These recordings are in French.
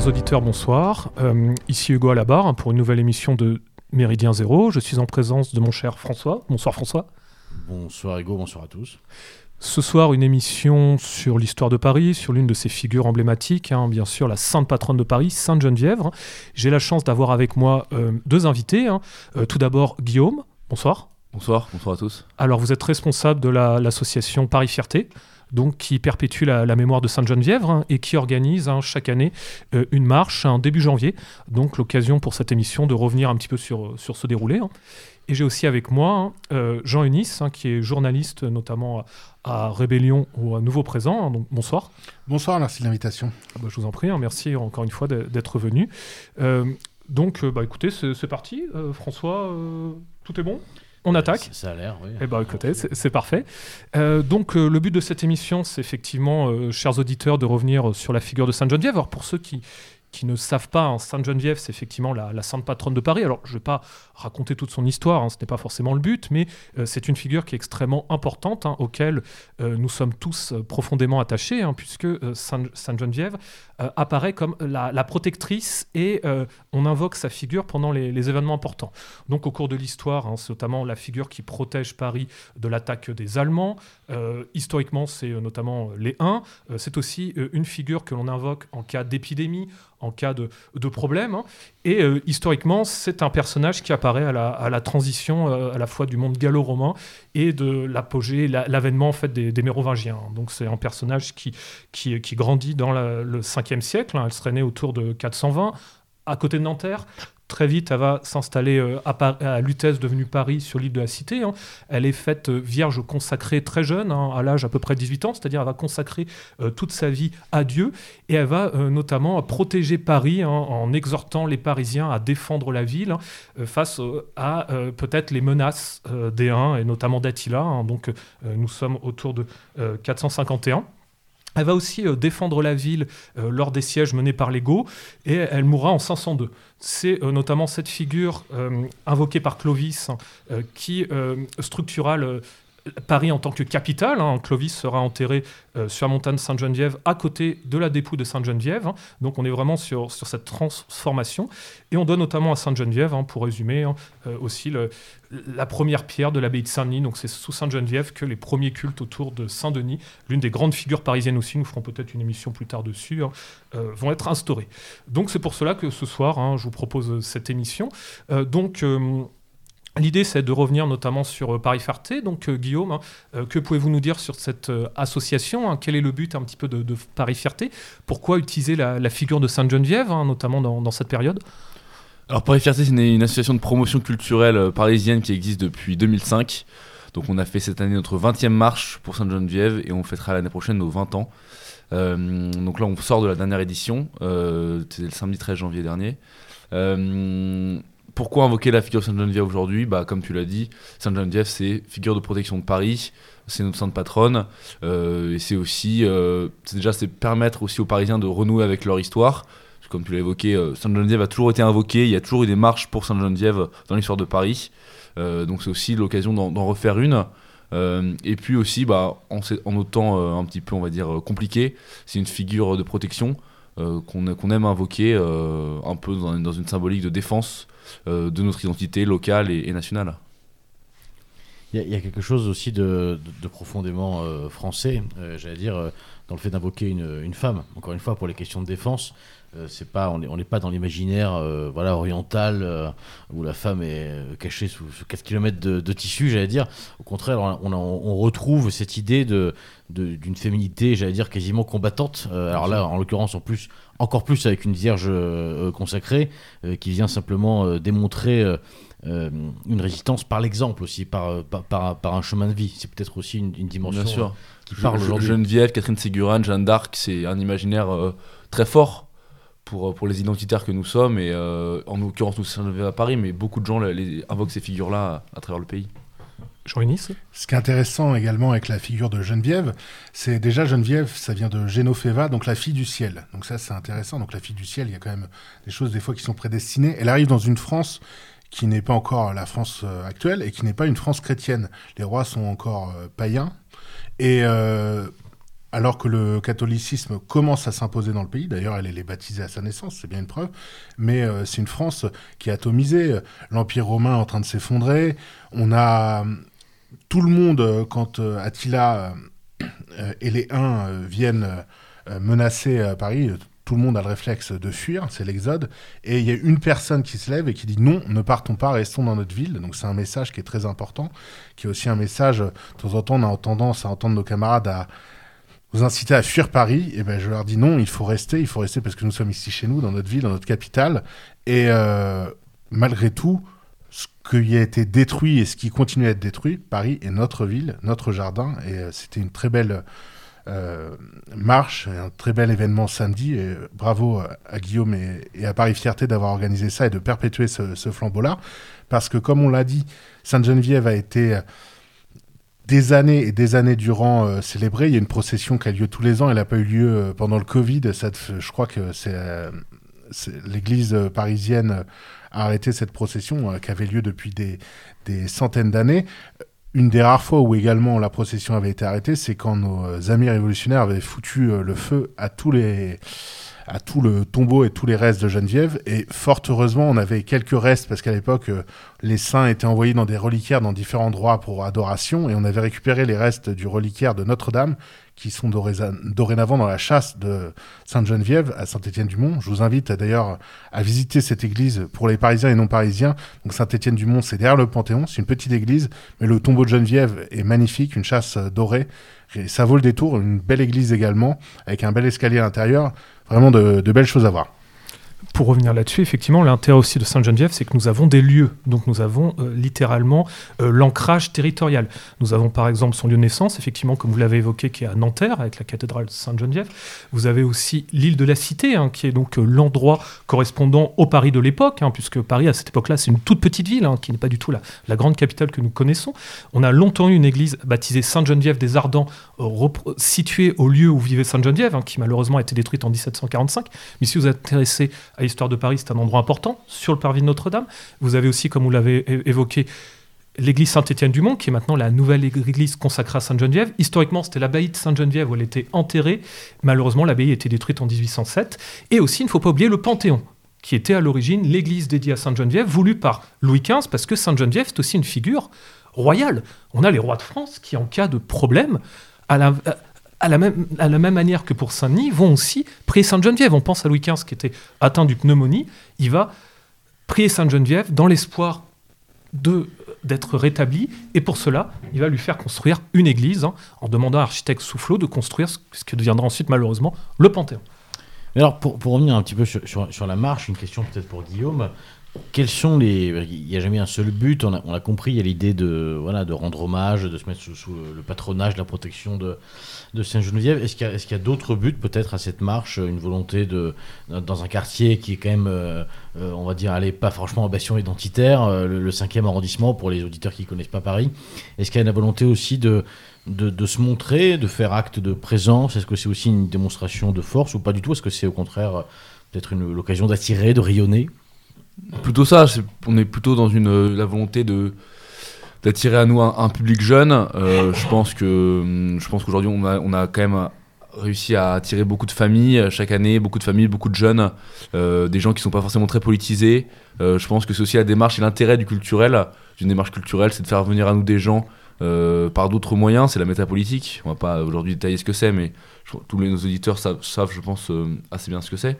Chers auditeurs, bonsoir. Euh, ici Hugo à la barre hein, pour une nouvelle émission de Méridien Zéro. Je suis en présence de mon cher François. Bonsoir François. Bonsoir Hugo, bonsoir à tous. Ce soir, une émission sur l'histoire de Paris, sur l'une de ses figures emblématiques, hein, bien sûr la sainte patronne de Paris, Sainte Geneviève. J'ai la chance d'avoir avec moi euh, deux invités. hein. Euh, tout d'abord, Guillaume. Bonsoir. Bonsoir, bonsoir à tous. Alors, vous êtes responsable de la- l'association Paris Fierté, donc qui perpétue la, la mémoire de Sainte Geneviève hein, et qui organise hein, chaque année euh, une marche un début janvier. Donc, l'occasion pour cette émission de revenir un petit peu sur, sur ce déroulé. hein. Et j'ai aussi avec moi euh, Jean Unis, qui est journaliste notamment à, à Rébellion ou à Nouveau Présent. donc, bonsoir. Bonsoir, merci de l'invitation. Ah bah, je vous en prie, merci encore une fois d'être venu. Euh, donc, euh, bah, écoutez, c'est parti. Euh, François, euh, tout est bon? On attaque Ça, a l'air, oui. eh ben, écoutez, c'est parfait. Euh, donc, euh, le but de cette émission, c'est effectivement, euh, chers auditeurs, de revenir sur la figure de Sainte Geneviève. Alors, pour ceux qui qui ne savent pas, hein, Sainte Geneviève, c'est effectivement la, sainte patronne de Paris. Alors, je ne vais pas raconter toute son histoire, hein, ce n'est pas forcément le but, mais euh, c'est une figure qui est extrêmement importante, hein, auquel euh, nous sommes tous euh, profondément attachés, puisque Sainte, Sainte Geneviève euh, apparaît comme la, protectrice et on invoque sa figure pendant les, les événements importants. Donc, au cours de l'histoire, c'est notamment la figure qui protège Paris de l'attaque des Allemands. Historiquement, c'est notamment les Huns. C'est aussi une figure que l'on invoque en cas d'épidémie, en cas de, de problème. hein. Et euh, historiquement, c'est un personnage qui apparaît à la, à la transition euh, à la fois du monde gallo-romain et de l'apogée, la- l'avènement en fait des, Mérovingiens. Donc c'est un personnage qui, qui, qui grandit dans le 5e siècle. hein. Elle serait née autour de 420 à côté de Nanterre. Très vite, elle va s'installer euh, à, à Lutèce, devenue Paris, sur l'île de la Cité. hein. Elle est faite euh, vierge consacrée très jeune, hein, à l'âge à peu près de 18 ans, c'est-à-dire elle va consacrer euh, toute sa vie à Dieu et elle va notamment protéger Paris hein, en exhortant les Parisiens à défendre la ville face à peut-être les menaces des Huns et notamment d'Attila. donc nous sommes autour de euh, 451. Elle va aussi euh, défendre la ville euh, lors des sièges menés par les Goths et elle mourra en 502. C'est euh, notamment cette figure invoquée par Clovis hein, qui structura le- Paris en tant que capitale. hein. Clovis sera enterré euh, sur la montagne Sainte-Geneviève à côté de la dépouille de Sainte-Geneviève. hein. Donc on est vraiment sur, sur cette transformation. Et on doit notamment à Sainte-Geneviève, hein, pour résumer, euh, aussi la première pierre de l'abbaye de Saint-Denis. Donc c'est sous Sainte-Geneviève que les premiers cultes autour de Saint-Denis, l'une des grandes figures parisiennes aussi, nous ferons peut-être une émission plus tard dessus, euh, vont être instaurés. Donc c'est pour cela que ce soir, je vous propose cette émission. Donc... L'idée, c'est de revenir notamment sur euh, Paris Farté. Donc, euh, Guillaume, hein, euh, que pouvez-vous nous dire sur cette association hein? Quel est le but un petit peu de, Paris Fierté Pourquoi utiliser la, figure de Sainte-Geneviève, hein, notamment dans, cette période? Alors Paris Fierté, c'est une, association de promotion culturelle parisienne qui existe depuis 2005. Donc on a fait cette année notre 20e marche pour Sainte-Geneviève et on fêtera l'année prochaine nos 20 ans. Donc là on sort de la dernière édition, c'était le samedi 13 janvier dernier. Pourquoi invoquer la figure Sainte-Geneviève aujourd'hui? Bah, Comme tu l'as dit, Sainte-Geneviève c'est figure de protection de Paris, c'est notre sainte patronne euh, et c'est aussi, euh, déjà c'est permettre aussi aux Parisiens de renouer avec leur histoire. Comme tu l'as évoqué, euh, Sainte-Geneviève a toujours été invoquée, il y a toujours eu des marches pour Sainte-Geneviève dans l'histoire de Paris. Donc c'est aussi l'occasion d'en refaire une. Et puis aussi, bah, en, en autant un petit peu, on va dire, compliqué, c'est une figure de protection euh, qu'on aime invoquer euh, un peu dans, une symbolique de défense euh, de notre identité locale et, nationale. Il y, a- quelque chose aussi de, profondément français, j'allais dire, dans le fait d'invoquer une, une femme. Encore une fois, pour les questions de défense, euh, c'est pas, on n'est on pas dans l'imaginaire euh, voilà, oriental euh, où la femme est cachée sous, sous 4 km de, de tissu, j'allais dire. Au contraire, on, on, on retrouve cette idée de de- d'une féminité, j'allais dire, quasiment combattante. Alors là, en l'occurrence, en plus, encore plus avec une vierge consacrée qui vient simplement démontrer euh, une résistance par l'exemple aussi, par, par, par, par un chemin de vie. C'est peut-être aussi une, une dimension Bien sûr. Qui parle aujourd'hui. Geneviève, Catherine Ségurane, Jeanne d'Arc, c'est un imaginaire euh, très fort pour, pour les identitaires que nous sommes. Et euh, en l'occurrence, nous sommes à Paris, mais beaucoup de gens les, les- invoquent ces figures-là à, à travers le pays. Jean Unis Ce qui est intéressant également avec la figure de Geneviève, c'est déjà Geneviève, ça vient de Génophéva, donc la fille du ciel. Donc ça, c'est intéressant. Donc la fille du ciel, il y a quand même des choses des fois qui sont prédestinées. Elle arrive dans une France qui n'est pas encore la France euh, actuelle et qui n'est pas une France chrétienne. Les rois sont encore euh, païens. Et euh, alors que le catholicisme commence à s'imposer dans le pays, d'ailleurs elle est baptisée à sa naissance, c'est bien une preuve, mais euh, c'est une France qui est atomisée, l'Empire romain en train de s'effondrer, on a tout le monde, quand Attila et les Huns viennent menacer Paris, tout le monde a le réflexe de fuir, c'est l'exode, et il y a une personne qui se lève et qui dit non, ne partons pas, restons dans notre ville. Donc c'est un message qui est très important, qui est aussi un message, de temps en temps on a tendance à entendre nos camarades à vous inciter à fuir Paris, et ben je leur dis non, il faut rester, il faut rester parce que nous sommes ici chez nous, dans notre ville, dans notre capitale, et euh, malgré tout, ce qui a été détruit et ce qui continue à être détruit, Paris est notre ville, notre jardin, et euh, c'était une très belle euh, marche, un très bel événement samedi. Et bravo à Guillaume et, à Paris Fierté d'avoir organisé ça et de perpétuer ce, flambeau-là. Parce que, comme on l'a dit, Sainte-Geneviève a été euh, des années et des années durant euh, célébrée. Il y a une procession qui a lieu tous les ans. Elle n'a pas eu lieu pendant le Covid. Je crois que c'est l'église parisienne a arrêté cette procession qui avait lieu depuis des centaines d'années une des rares fois où également la procession avait été arrêtée, c'est quand nos amis révolutionnaires avaient foutu euh, le feu à tous les à tout le tombeau et tous les restes de Geneviève. Et fort heureusement, on avait quelques restes parce qu'à l'époque, euh, les saints étaient envoyés dans des reliquaires dans différents endroits pour adoration. Et on avait récupéré les restes du reliquaire de Notre-Dame qui sont dorénavant dans la chasse de Sainte-Geneviève à Saint-Étienne-du-Mont. Je vous invite d'ailleurs à visiter cette église pour les Parisiens et non Parisiens. Donc Saint-Étienne-du-Mont, c'est derrière le Panthéon, c'est une petite église, mais le tombeau de Geneviève est magnifique, une chasse dorée. Et ça vaut le détour, une belle église également, avec un bel escalier à l'intérieur. Vraiment de belles choses à voir pour revenir là-dessus, effectivement, l'intérêt aussi de Sainte-Geneviève, c'est que nous avons des lieux. Donc nous avons euh, littéralement euh, l'ancrage territorial. Nous avons par exemple son lieu de naissance, effectivement, comme vous l'avez évoqué, qui est à Nanterre, avec la cathédrale de Sainte-Geneviève. Vous avez aussi l'île de la Cité, hein, qui est donc euh, l'endroit correspondant au Paris de l'époque, hein, puisque Paris, à cette époque-là, c'est une toute petite ville, hein, qui n'est pas du tout la, grande capitale que nous connaissons. On a longtemps eu une église baptisée Sainte-Geneviève des Ardents, située au lieu où vivait Sainte-Geneviève, qui malheureusement a été détruite en 1745. Mais si vous êtes intéressé à l'histoire de Paris, c'est un endroit important sur le parvis de Notre-Dame. Vous avez aussi, comme vous l'avez évoqué, l'église Saint-Étienne-du-Mont, qui est maintenant la nouvelle église consacrée à Sainte-Geneviève. Historiquement, c'était l'abbaye de Sainte-Geneviève où elle était enterrée. Malheureusement, l'abbaye a été détruite en 1807. Et aussi, il ne faut pas oublier le Panthéon, qui était à l'origine l'église dédiée à Sainte-Geneviève, voulue par Louis XV, parce que Sainte-Geneviève, c'est aussi une figure royale. On a les rois de France qui, en cas de problème, à la, à la, même, à la même manière que pour Saint-Denis, vont aussi prier Sainte-Geneviève. On pense à Louis XV qui était atteint du pneumonie. Il va prier Sainte-Geneviève dans l'espoir de d'être rétabli et pour cela il va lui faire construire une église hein, en demandant à l'architecte Soufflot de construire ce, qui deviendra ensuite malheureusement le Panthéon. alors pour, pour, revenir un petit peu sur, sur la marche, une question peut-être pour Guillaume. Quels sont les. Il n'y a jamais un seul but, on a, compris, il y a l'idée de, voilà, de rendre hommage, de se mettre sous, le patronage, la protection de, Sainte-Geneviève. Est-ce qu'il y a, d'autres buts peut-être à cette marche Une volonté de. Dans un quartier qui est quand même, euh, euh, on va dire, allez, pas franchement ambition identitaire, euh, le, 5e arrondissement pour les auditeurs qui ne connaissent pas Paris. Est-ce qu'il y a une volonté aussi de, de, de, se montrer, de faire acte de présence? Est-ce que c'est aussi une démonstration de force ou pas du tout? Est-ce que c'est au contraire peut-être l'occasion d'attirer, de rayonner? Plutôt ça, on est plutôt dans une, la volonté d'attirer à nous un, public jeune. Euh, je pense que je pense qu'aujourd'hui on a, quand même réussi à attirer beaucoup de familles chaque année, beaucoup de familles, beaucoup de jeunes, euh, des gens qui sont pas forcément très politisés. Euh, je pense que c'est aussi la démarche et l'intérêt du culturel, d'une démarche culturelle, c'est de faire venir à nous des gens euh, par d'autres moyens, c'est la métapolitique. On va pas aujourd'hui détailler ce que c'est, mais tous nos auditeurs savent, je pense, euh, assez bien ce que c'est.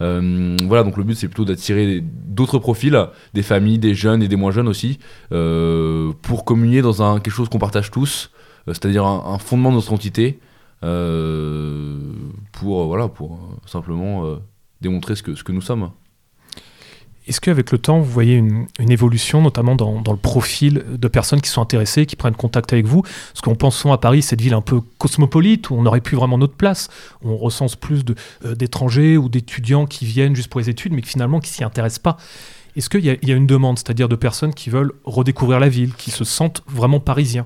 Euh, voilà, donc le but, c'est plutôt d'attirer d'autres profils, des familles, des jeunes et des moins jeunes aussi, pour communier dans un, quelque chose qu'on partage tous, c'est-à-dire un, fondement de notre entité, pour, voilà, pour simplement démontrer ce que, ce que nous sommes. Est-ce qu'avec le temps, vous voyez une, évolution, notamment dans, le profil de personnes qui sont intéressées, qui prennent contact avec vous? Parce qu'en pensant à Paris, cette ville un peu cosmopolite, où on n'aurait plus vraiment notre place, où on recense plus euh, d'étrangers ou d'étudiants qui viennent juste pour les études, mais qui finalement qui s'y intéressent pas. Est-ce qu'il y, a une demande, c'est-à-dire de personnes qui veulent redécouvrir la ville, qui se sentent vraiment parisiens?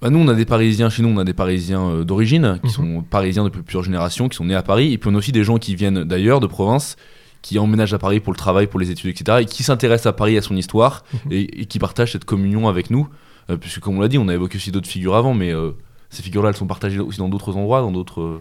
Bah nous, on a des Parisiens chez nous, on a des Parisiens euh, d'origine, qui mhm. sont Parisiens depuis plusieurs générations, qui sont nés à Paris, et puis on a aussi des gens qui viennent d'ailleurs, de province, qui emménage à Paris pour le travail, pour les études, etc., et qui s'intéresse à Paris, à son histoire, mhm. et, qui partage cette communion avec nous, euh, puisque comme on l'a dit, on a évoqué aussi d'autres figures avant, mais euh, ces figures-là, elles sont partagées aussi dans d'autres endroits, dans d'autres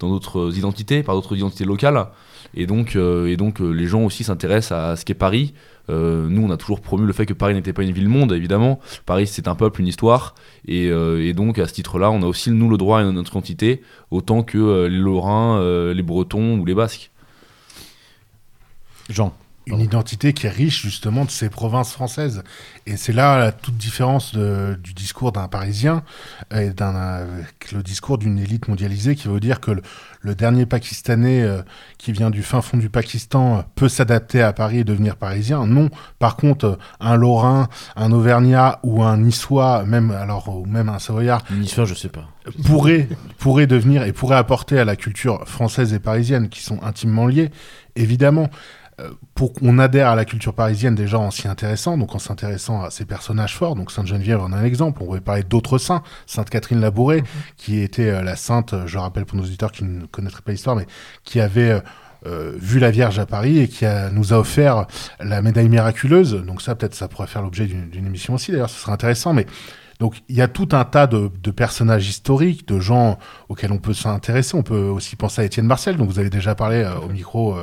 dans d'autres identités, par d'autres identités locales. Et donc, et donc les gens aussi s'intéressent à ce qu'est Paris. nous, on a toujours promu le fait que Paris n'était pas une ville-monde, évidemment. Paris, c'est un peuple, une histoire. Et, et, donc, à ce titre-là, on a aussi, nous, le droit à notre identité, autant que les Lorrains, les Bretons ou les Basques. Jean une identité qui est riche justement de ces provinces françaises. Et c'est là la toute différence du discours d'un Parisien et d'un le discours d'une élite mondialisée qui veut dire que le, dernier Pakistanais euh, qui vient du fin fond du Pakistan peut s'adapter à Paris et devenir parisien. Non. Par contre, un Lorrain, un Auvergnat ou un Niçois, même alors ou même un Savoyard, Niçois, je sais pas, pourrait pourrait devenir et pourrait apporter à la culture française et parisienne qui sont intimement liées. Évidemment, euh, pour qu'on adhère à la culture parisienne déjà en s'y intéressant, donc en s'intéressant à ces personnages forts, donc Sainte-Geneviève en a un exemple, on pourrait parler d'autres saints, Sainte Catherine Labouré, mhm. qui était euh, la sainte, euh, je rappelle pour nos auditeurs qui ne connaîtraient pas l'histoire, mais qui avait vu la Vierge à Paris et qui a, nous a offert la médaille miraculeuse, donc ça peut-être ça pourrait faire l'objet d'une émission aussi. D'ailleurs, ce serait intéressant, mais donc il y a tout un tas de, de, personnages historiques, de gens auxquels on peut s'intéresser. On peut aussi penser à Étienne Marcel, dont vous avez déjà parlé au micro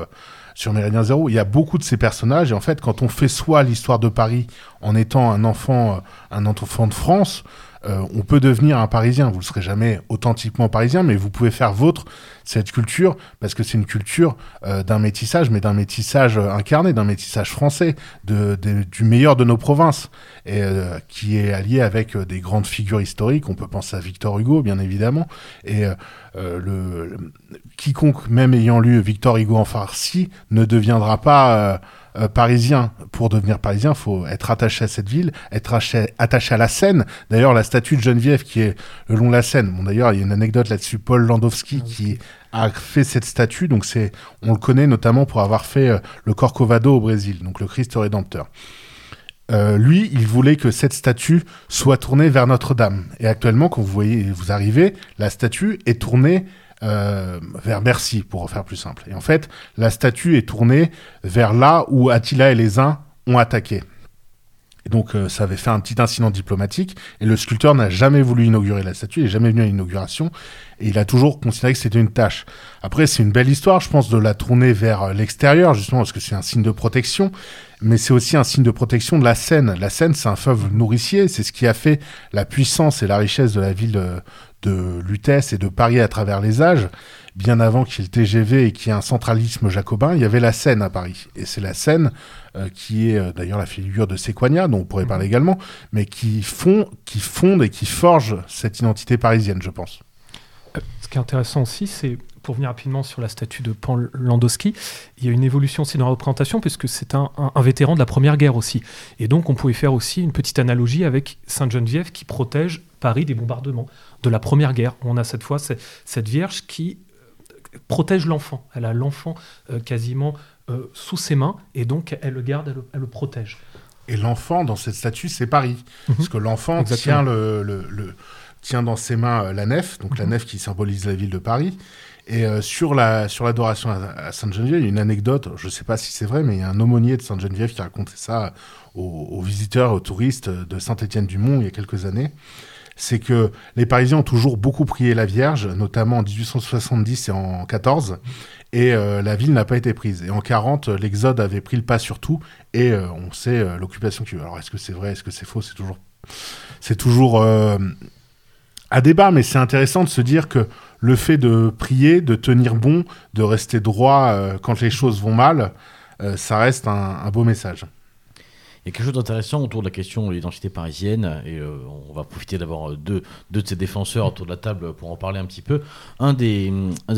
sur Méridien Zéro, il y a beaucoup de ces personnages. Et en fait, quand on fait soi l'histoire de Paris en étant un enfant, euh, un enfant de France, euh, on peut devenir un Parisien. Vous ne serez jamais authentiquement parisien, mais vous pouvez faire vôtre cette culture parce que c'est une culture euh, d'un métissage, mais d'un métissage incarné, d'un métissage français, de, du meilleur de nos provinces, et qui est allié avec des grandes figures historiques. On peut penser à Victor Hugo, bien évidemment, et quiconque, même ayant lu Victor Hugo en farci, ne deviendra pas euh, euh, parisien. Pour devenir parisien, il faut être attaché à cette ville, être attaché, à la Seine. D'ailleurs, la statue de Geneviève qui est le long de la Seine. Bon, d'ailleurs, il y a une anecdote là-dessus. Paul Landowski qui a fait cette statue. Donc, c'est, on le connaît notamment pour avoir fait euh, le Corcovado au Brésil, donc le Christ rédempteur. lui, il voulait que cette statue soit tournée vers Notre-Dame. Et actuellement, quand vous voyez, vous arrivez, la statue est tournée euh, vers Bercy, pour faire plus simple. Et en fait, la statue est tournée vers là où Attila et les uns ont attaqué. Et donc, euh, ça avait fait un petit incident diplomatique. Et le sculpteur n'a jamais voulu inaugurer la statue, il n'est jamais venu à l'inauguration. Et il a toujours considéré que c'était une tâche. Après, c'est une belle histoire, je pense, de la tourner vers l'extérieur, justement, parce que c'est un signe de protection. Mais c'est aussi un signe de protection de la Seine. La Seine, c'est un fleuve nourricier. C'est ce qui a fait la puissance et la richesse de la ville de Lutèce et de Paris à travers les âges, bien avant qu'il y ait le TGV et qu'il y ait un centralisme jacobin, il y avait la Seine à Paris. Et c'est la Seine euh, qui est euh, d'ailleurs la figure de Séquania, dont on pourrait parler également, mais qui, font, qui fonde et qui forge cette identité parisienne, je pense. Euh, ce qui est intéressant aussi, c'est pour venir rapidement sur la statue de Pan Landowski, il y a une évolution aussi dans la représentation, puisque c'est un, un, vétéran de la Première Guerre aussi. Et donc, on pouvait faire aussi une petite analogie avec Sainte-Geneviève qui protège Paris des bombardements de la Première Guerre. On a cette fois cette Vierge qui euh, protège l'enfant. Elle a l'enfant euh, quasiment euh, sous ses mains et donc elle le garde, elle, le protège. Et l'enfant dans cette statue, c'est Paris. Mhm. Parce que l'enfant tient, le, tient dans ses mains la nef, donc la mhm. nef qui symbolise la ville de Paris. Et sur la sur l'adoration à, Sainte-Geneviève, il y a une anecdote, je ne sais pas si c'est vrai, mais il y a un aumônier de Sainte-Geneviève qui a raconté ça aux, visiteurs, aux touristes de Saint-Étienne-du-Mont il y a quelques années c'est que les Parisiens ont toujours beaucoup prié la Vierge, notamment en 1870 et en 14, et euh, la ville n'a pas été prise. Et en 40, l'Exode avait pris le pas sur tout, et euh, on sait euh, l'occupation qui. Alors est-ce que c'est vrai, est-ce que c'est faux? C'est toujours, c'est toujours à débat, mais c'est intéressant de se dire que le fait de prier, de tenir bon, de rester droit quand les choses vont mal, ça reste un beau message. Il y a quelque chose d'intéressant autour de la question de l'identité parisienne, et euh, on va profiter d'avoir euh, deux, de ces défenseurs autour de la table pour en parler un petit peu. Un des,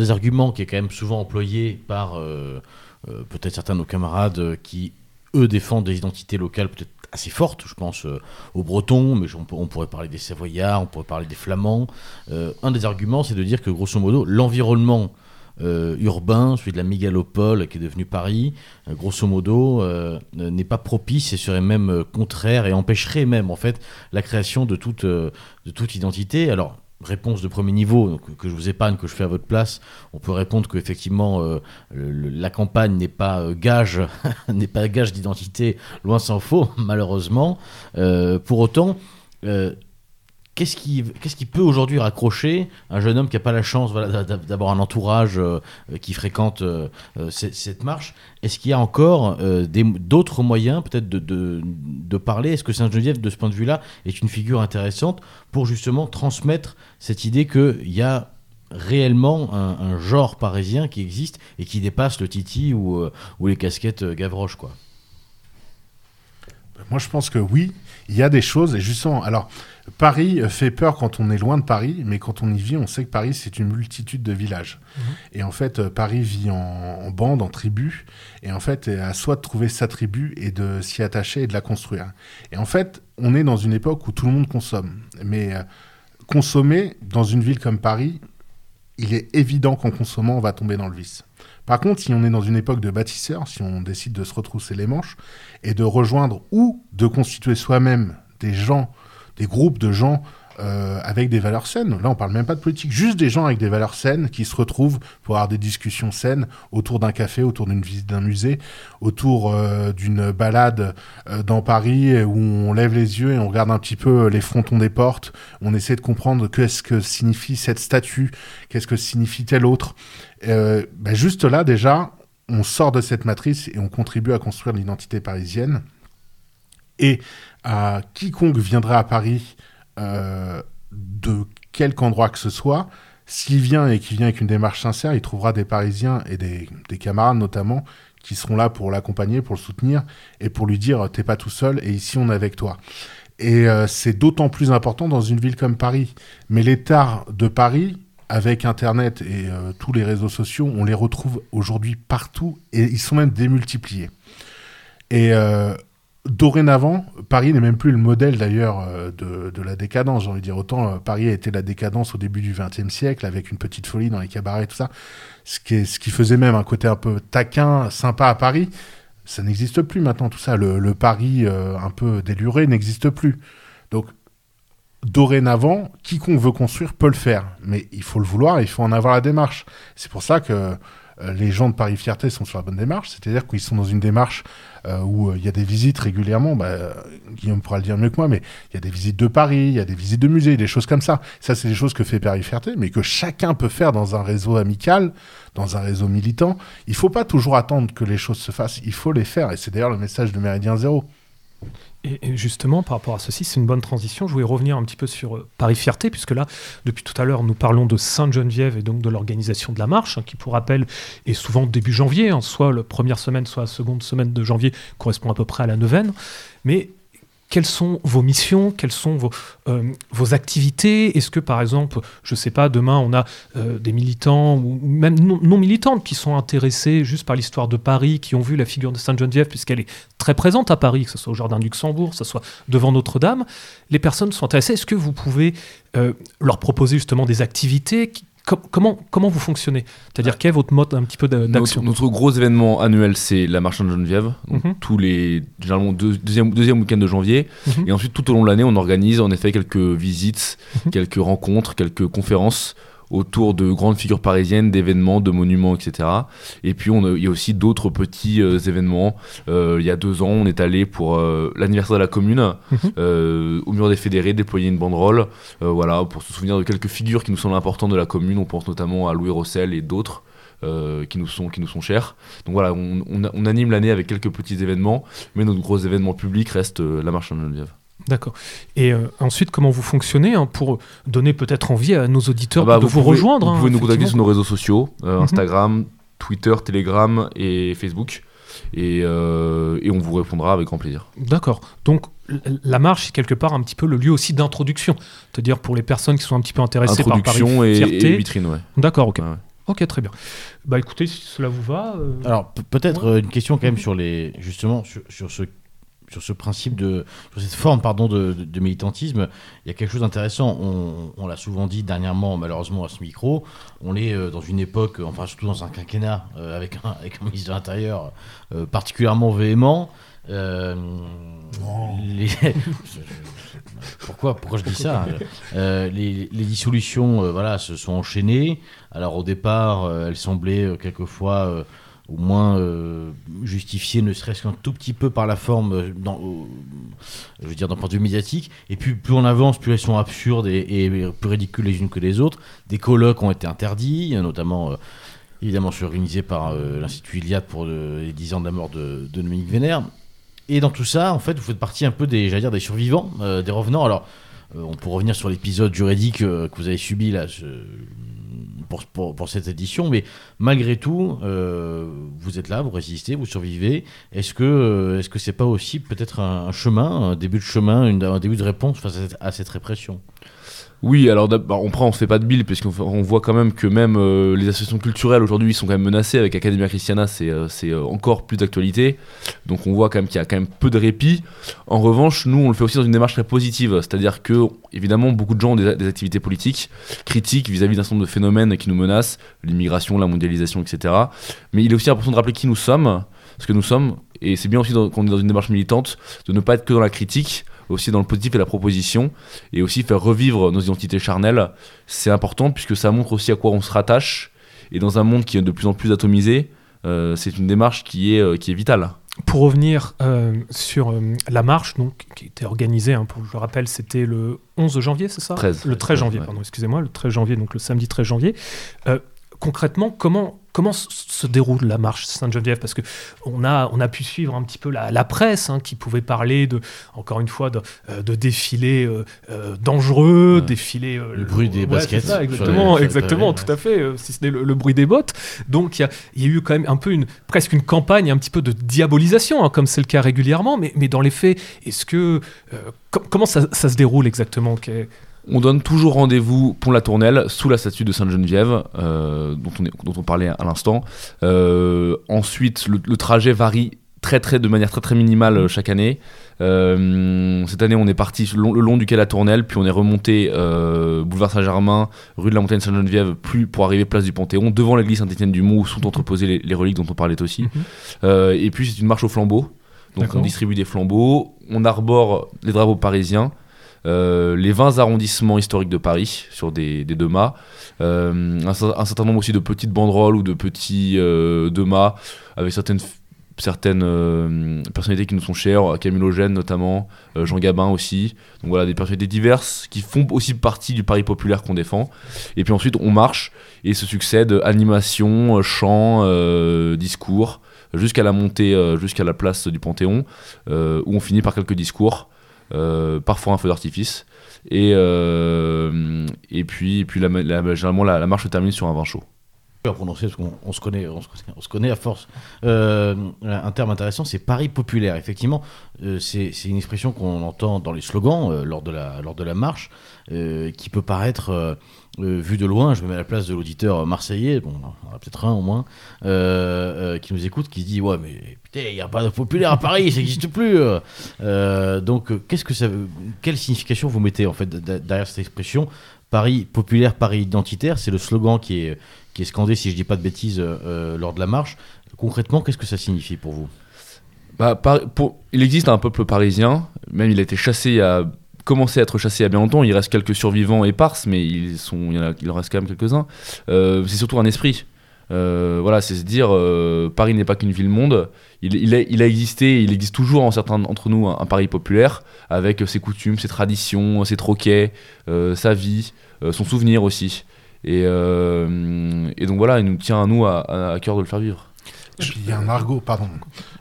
arguments qui est quand même souvent employé par euh, peut-être certains de nos camarades qui, eux, défendent des identités locales peut-être assez fortes, je pense aux Bretons, mais on, pourrait parler des Savoyards, on pourrait parler des Flamands. un des arguments, c'est de dire que grosso modo, l'environnement euh, urbain, celui de la mégalopole qui est devenu Paris, euh, grosso modo, euh, n'est pas propice et serait même contraire et empêcherait même en fait la création de toute, de toute identité. Alors, réponse de premier niveau que je vous épargne, que je fais à votre place, on peut répondre qu'effectivement la campagne n'est pas gage, n'est pas gage d'identité, loin s'en faut, malheureusement. pour autant, qu'est-ce qui, peut aujourd'hui raccrocher un jeune homme qui n'a pas la chance d'avoir un entourage euh, qui fréquente euh, euh, cette, marche? Est-ce qu'il y a encore d'autres moyens peut-être de, parler? Est-ce que Sainte-Geneviève, de ce point de vue-là, est une figure intéressante pour justement transmettre cette idée qu'il y a réellement un, genre parisien qui existe et qui dépasse le titi ou, les casquettes Gavroche quoi? Moi, je pense que oui, il y a des choses. Et justement, alors, Paris fait peur quand on est loin de Paris, mais quand on y vit, on sait que Paris, c'est une multitude de villages. Et en fait, euh, Paris vit en, en bande, en tribu. Et en fait, à soi de trouver sa tribu et de s'y attacher et de la construire. Et en fait, on est dans une époque où tout le monde consomme. Mais euh, consommer dans une ville comme Paris, il est évident qu'en consommant, on va tomber dans le vice. Par contre, si on est dans une époque de bâtisseurs, si on décide de se retrousser les manches et de rejoindre ou de constituer soi-même des gens, des groupes de gens euh, avec des valeurs saines, là on parle même pas de politique, juste des gens avec des valeurs saines qui se retrouvent pour avoir des discussions saines autour d'un café, autour d'une visite d'un musée, autour euh, d'une balade euh, dans Paris où on lève les yeux et on regarde un petit peu les frontons des portes, on essaie de comprendre qu'est-ce que signifie cette statue, qu'est-ce que signifie tel autre. Euh, bah, juste là, déjà, on sort de cette matrice et on contribue à construire l'identité parisienne. Et à quiconque viendra à Paris, euh, de quelque endroit que ce soit, s'il vient et qu'il vient avec une démarche sincère, il trouvera des Parisiens et des, des camarades notamment qui seront là pour l'accompagner, pour le soutenir et pour lui dire t'es pas tout seul et ici on est avec toi. Et euh, c'est d'autant plus important dans une ville comme Paris. Mais l'état de Paris, avec Internet et euh, tous les réseaux sociaux, on les retrouve aujourd'hui partout et ils sont même démultipliés. Et dorénavant, Paris n'est même plus le modèle d'ailleurs euh, de, la décadence. J'ai envie de dire autant euh, Paris a été la décadence au début du XXe siècle avec une petite folie dans les cabarets et tout ça, ce qui, est, ce qui faisait même un côté un peu taquin, sympa à Paris. Ça n'existe plus maintenant tout ça. Le, Paris euh, un peu déluré n'existe plus. Donc dorénavant, quiconque veut construire peut le faire, mais il faut le vouloir, il faut en avoir la démarche. C'est pour ça que les gens de Paris Fierté sont sur la bonne démarche, c'est-à-dire qu'ils sont dans une démarche euh, où euh, il y a des visites régulièrement, bah, euh, Guillaume pourra le dire mieux que moi, mais il y a des visites de Paris, il y a des visites de musées, des choses comme ça. Ça, c'est des choses que fait Paris Fierté, mais que chacun peut faire dans un réseau amical, dans un réseau militant. Il faut pas toujours attendre que les choses se fassent, il faut les faire, et c'est d'ailleurs le message de Méridien Zéro. Et, justement, par rapport à ceci, c'est une bonne transition. Je voulais revenir un petit peu sur euh, Paris Fierté, puisque là, depuis tout à l'heure, nous parlons de Sainte-Geneviève et donc de l'organisation de la marche, hein, qui, pour rappel, est souvent début janvier, hein, soit la première semaine, soit la seconde semaine de janvier, correspond à peu près à la neuvaine. Mais quelles sont vos missions Quelles sont vos, euh, vos activités? Est-ce que, par exemple, je ne sais pas, demain, on a euh, des militants, ou même non, non militantes, qui sont intéressés juste par l'histoire de Paris, qui ont vu la figure de Sainte-Geneviève, puisqu'elle est très présente à Paris, que ce soit au Jardin du Luxembourg, que ce soit devant Notre-Dame. Les personnes sont intéressées. Est-ce que vous pouvez euh, leur proposer justement des activités com- comment, comment vous fonctionnez? C'est-à-dire, quel est votre mode un petit peu Notre, d'action? notre gros événement annuel, c'est la marche de Geneviève. Donc, Mhm. Tous les, généralement, deux- deuxième, deuxième week-end de janvier. Mhm. Et ensuite, tout au long de l'année, on organise en effet quelques visites, Mhm. quelques rencontres, quelques conférences autour de grandes figures parisiennes, d'événements, de monuments, etc. Et puis, on a- il y a aussi d'autres petits euh, événements. Euh, il y a deux ans, on est allé pour euh, l'anniversaire de la commune, Mhm. au mur des fédérés, déployer une banderole, voilà, pour se souvenir de quelques figures qui nous semblent importantes de la commune. On pense notamment à Louis Rossel et d'autres. euh, qui, nous sont, qui nous sont chers. Donc voilà, on, on- on anime l'année avec quelques petits événements, mais notre gros événement public reste euh, la marche de Geneviève. D'accord. Et euh, ensuite, comment vous fonctionnez hein, pour donner peut-être envie à nos auditeurs Ah bah, de vous, pouvez- rejoindre Vous hein, pouvez nous contacter sur nos réseaux sociaux, euh, Mhm. Instagram, Twitter, Telegram et Facebook. Et, euh, et on vous répondra avec grand plaisir. D'accord. Donc, la marche est quelque part un petit peu le lieu aussi d'introduction. C'est-à-dire pour les personnes qui sont un petit peu intéressées par Introduction Paris et, Fierté. et vitrine, ouais. D'accord, ok. Ouais, ouais. Ok, très bien. Bah écoutez, si cela vous va. euh, Alors pe- peut-être euh, une question quand même sur les justement sur, sur ce sur ce principe de sur cette forme pardon de, de- de militantisme, il y a quelque chose d'intéressant. On, on l'a souvent dit dernièrement malheureusement à ce micro. On est euh, dans une époque, enfin surtout dans un quinquennat euh, avec un avec un ministre de l'Intérieur euh, particulièrement véhément. Les- pourquoi, pourquoi je dis ça Euh, les, les dissolutions voilà, se sont enchaînées. Alors au départ, elles semblaient quelquefois au moins euh, justifié, ne serait-ce qu'un tout petit peu par la forme, euh, dans, je veux dire d'un point de vue médiatique. Et puis plus on avance, plus elles sont absurdes et, plus ridicules les unes que les autres. Des colloques ont été interdits, notamment. euh, Évidemment, je suis organisé par euh, l'Institut Iliade pour le- les 10 ans de la mort de, Dominique Vénère. Et dans tout ça, en fait, vous faites partie un peu des, j'allais dire, des survivants, euh, des revenants. Alors, on peut revenir sur l'épisode juridique que vous avez subi là, pour, pour, cette édition, mais malgré tout, euh, vous êtes là, vous résistez, vous survivez. Est-ce que euh, est-ce que c'est pas aussi peut-être un, chemin, un début de chemin, une- un début de réponse face à cette répression? Oui, alors d'abord, on prend, on fait pas de bill, puisqu'on on voit quand même que même euh, les associations culturelles aujourd'hui sont quand même menacées. Avec Academia Christiana, c'est euh, c'est, euh, encore plus d'actualité. Donc on voit quand même qu'il y a quand même peu de répit. En revanche, nous, on le fait aussi dans une démarche très positive. C'est-à-dire que, évidemment, beaucoup de gens ont des, des activités politiques, critiques vis-à-vis d'un certain nombre de phénomènes qui nous menacent, l'immigration, la mondialisation, etc. Mais il est aussi important de rappeler qui nous sommes, ce que nous sommes. Et c'est bien aussi dans- quand on est dans une démarche militante de ne pas être que dans la critique, aussi dans le positif et la proposition, et aussi faire revivre nos identités charnelles. C'est important puisque ça montre aussi à quoi on se rattache. Et dans un monde qui est de plus en plus atomisé, euh, c'est une démarche qui est, euh, qui est vitale. Pour revenir euh, sur euh, la marche, donc, qui était organisée, hein, pour, je le rappelle, c'était le 11 janvier, c'est ça? 13. Le 13 janvier, Ouais. pardon, excusez-moi, le 13 janvier, donc le samedi 13 janvier. Concrètement, comment, se déroule la marche Sainte-Geneviève? Parce que on a, on a pu suivre un petit peu la, la presse hein, qui pouvait parler, de, encore une fois, de, euh, de défilés euh, euh, dangereux, Ouais. défilés... euh, Le bruit des ouais, baskets ça, exactement, les tout à fait, si ce n'est le, le bruit des bottes. Donc il y a, il y a eu quand même un peu une, presque une campagne un petit peu de diabolisation, hein, comme c'est le cas régulièrement, mais, mais dans les faits, est-ce que... euh, com- comment ça, ça se déroule exactement? On donne toujours rendez-vous Pont la Tournelle sous la statue de Sainte-Geneviève, euh, dont, on est- dont on parlait à l'instant. Euh, ensuite, le, le trajet varie très, très, de manière très très minimale euh, chaque année. Euh, cette année, on est parti le long, le long du quai La Tournelle, puis on est remonté boulevard Saint-Germain, rue de la Montagne Sainte-Geneviève, plus pour arriver place du Panthéon, devant l'église Saint-Étienne-du-Mont où sont entreposées les, les reliques dont on parlait aussi. Mhm. Et puis c'est une marche au flambeau. Donc on distribue des flambeaux, on arbore les drapeaux parisiens, euh, les 20 arrondissements historiques de Paris sur des, des deux mâts, euh, un, cer- un certain nombre aussi de petites banderoles ou de petits euh, deux mâts avec certaines, personnalités qui nous sont chères, Camille Eugène notamment, Jean Gabin aussi. Donc voilà, des personnalités diverses qui font aussi partie du Paris populaire qu'on défend. Et puis ensuite, on marche et se succèdent animation, euh, chant, euh, discours, jusqu'à la montée, jusqu'à la place du Panthéon, où on finit par quelques discours, parfois un feu d'artifice. Et, euh, puis, la- généralement, la marche se termine sur un vin chaud. À prononcer parce qu'on on se connaît, on se connaît, à force. Euh, un terme intéressant, c'est Paris populaire. Effectivement, euh, c'est une expression qu'on entend dans les slogans euh, lors de la lors de la marche, qui peut paraître vu de loin. Je me mets à la place de l'auditeur marseillais, bon, a peut-être un au moins, qui nous écoute, qui dit ouais mais putain, il n'y a pas de populaire à Paris, ça n'existe plus. donc qu'est-ce que ça, quelle signification vous mettez en fait derrière cette expression? Paris populaire, Paris identitaire, c'est le slogan qui est, qui est scandé, si je dis pas de bêtises, euh, euh, lors de la marche. Concrètement, qu'est-ce que ça signifie pour vous? Bah, il existe un peuple parisien, même il a été chassé a commencé à être chassé a bien longtemps. Il reste quelques survivants éparses, mais ils sont, il, en reste quand même quelques-uns. Euh, c'est surtout un esprit. Voilà, c'est se dire euh, Paris n'est pas qu'une ville-monde. Il, a, existé, il existe toujours en certains d'entre nous un, Paris populaire avec ses coutumes, ses traditions, ses troquets, sa vie, son souvenir aussi. Et, euh, et donc voilà, il nous tient à nous à, cœur de le faire vivre. Il y a un argot, pardon.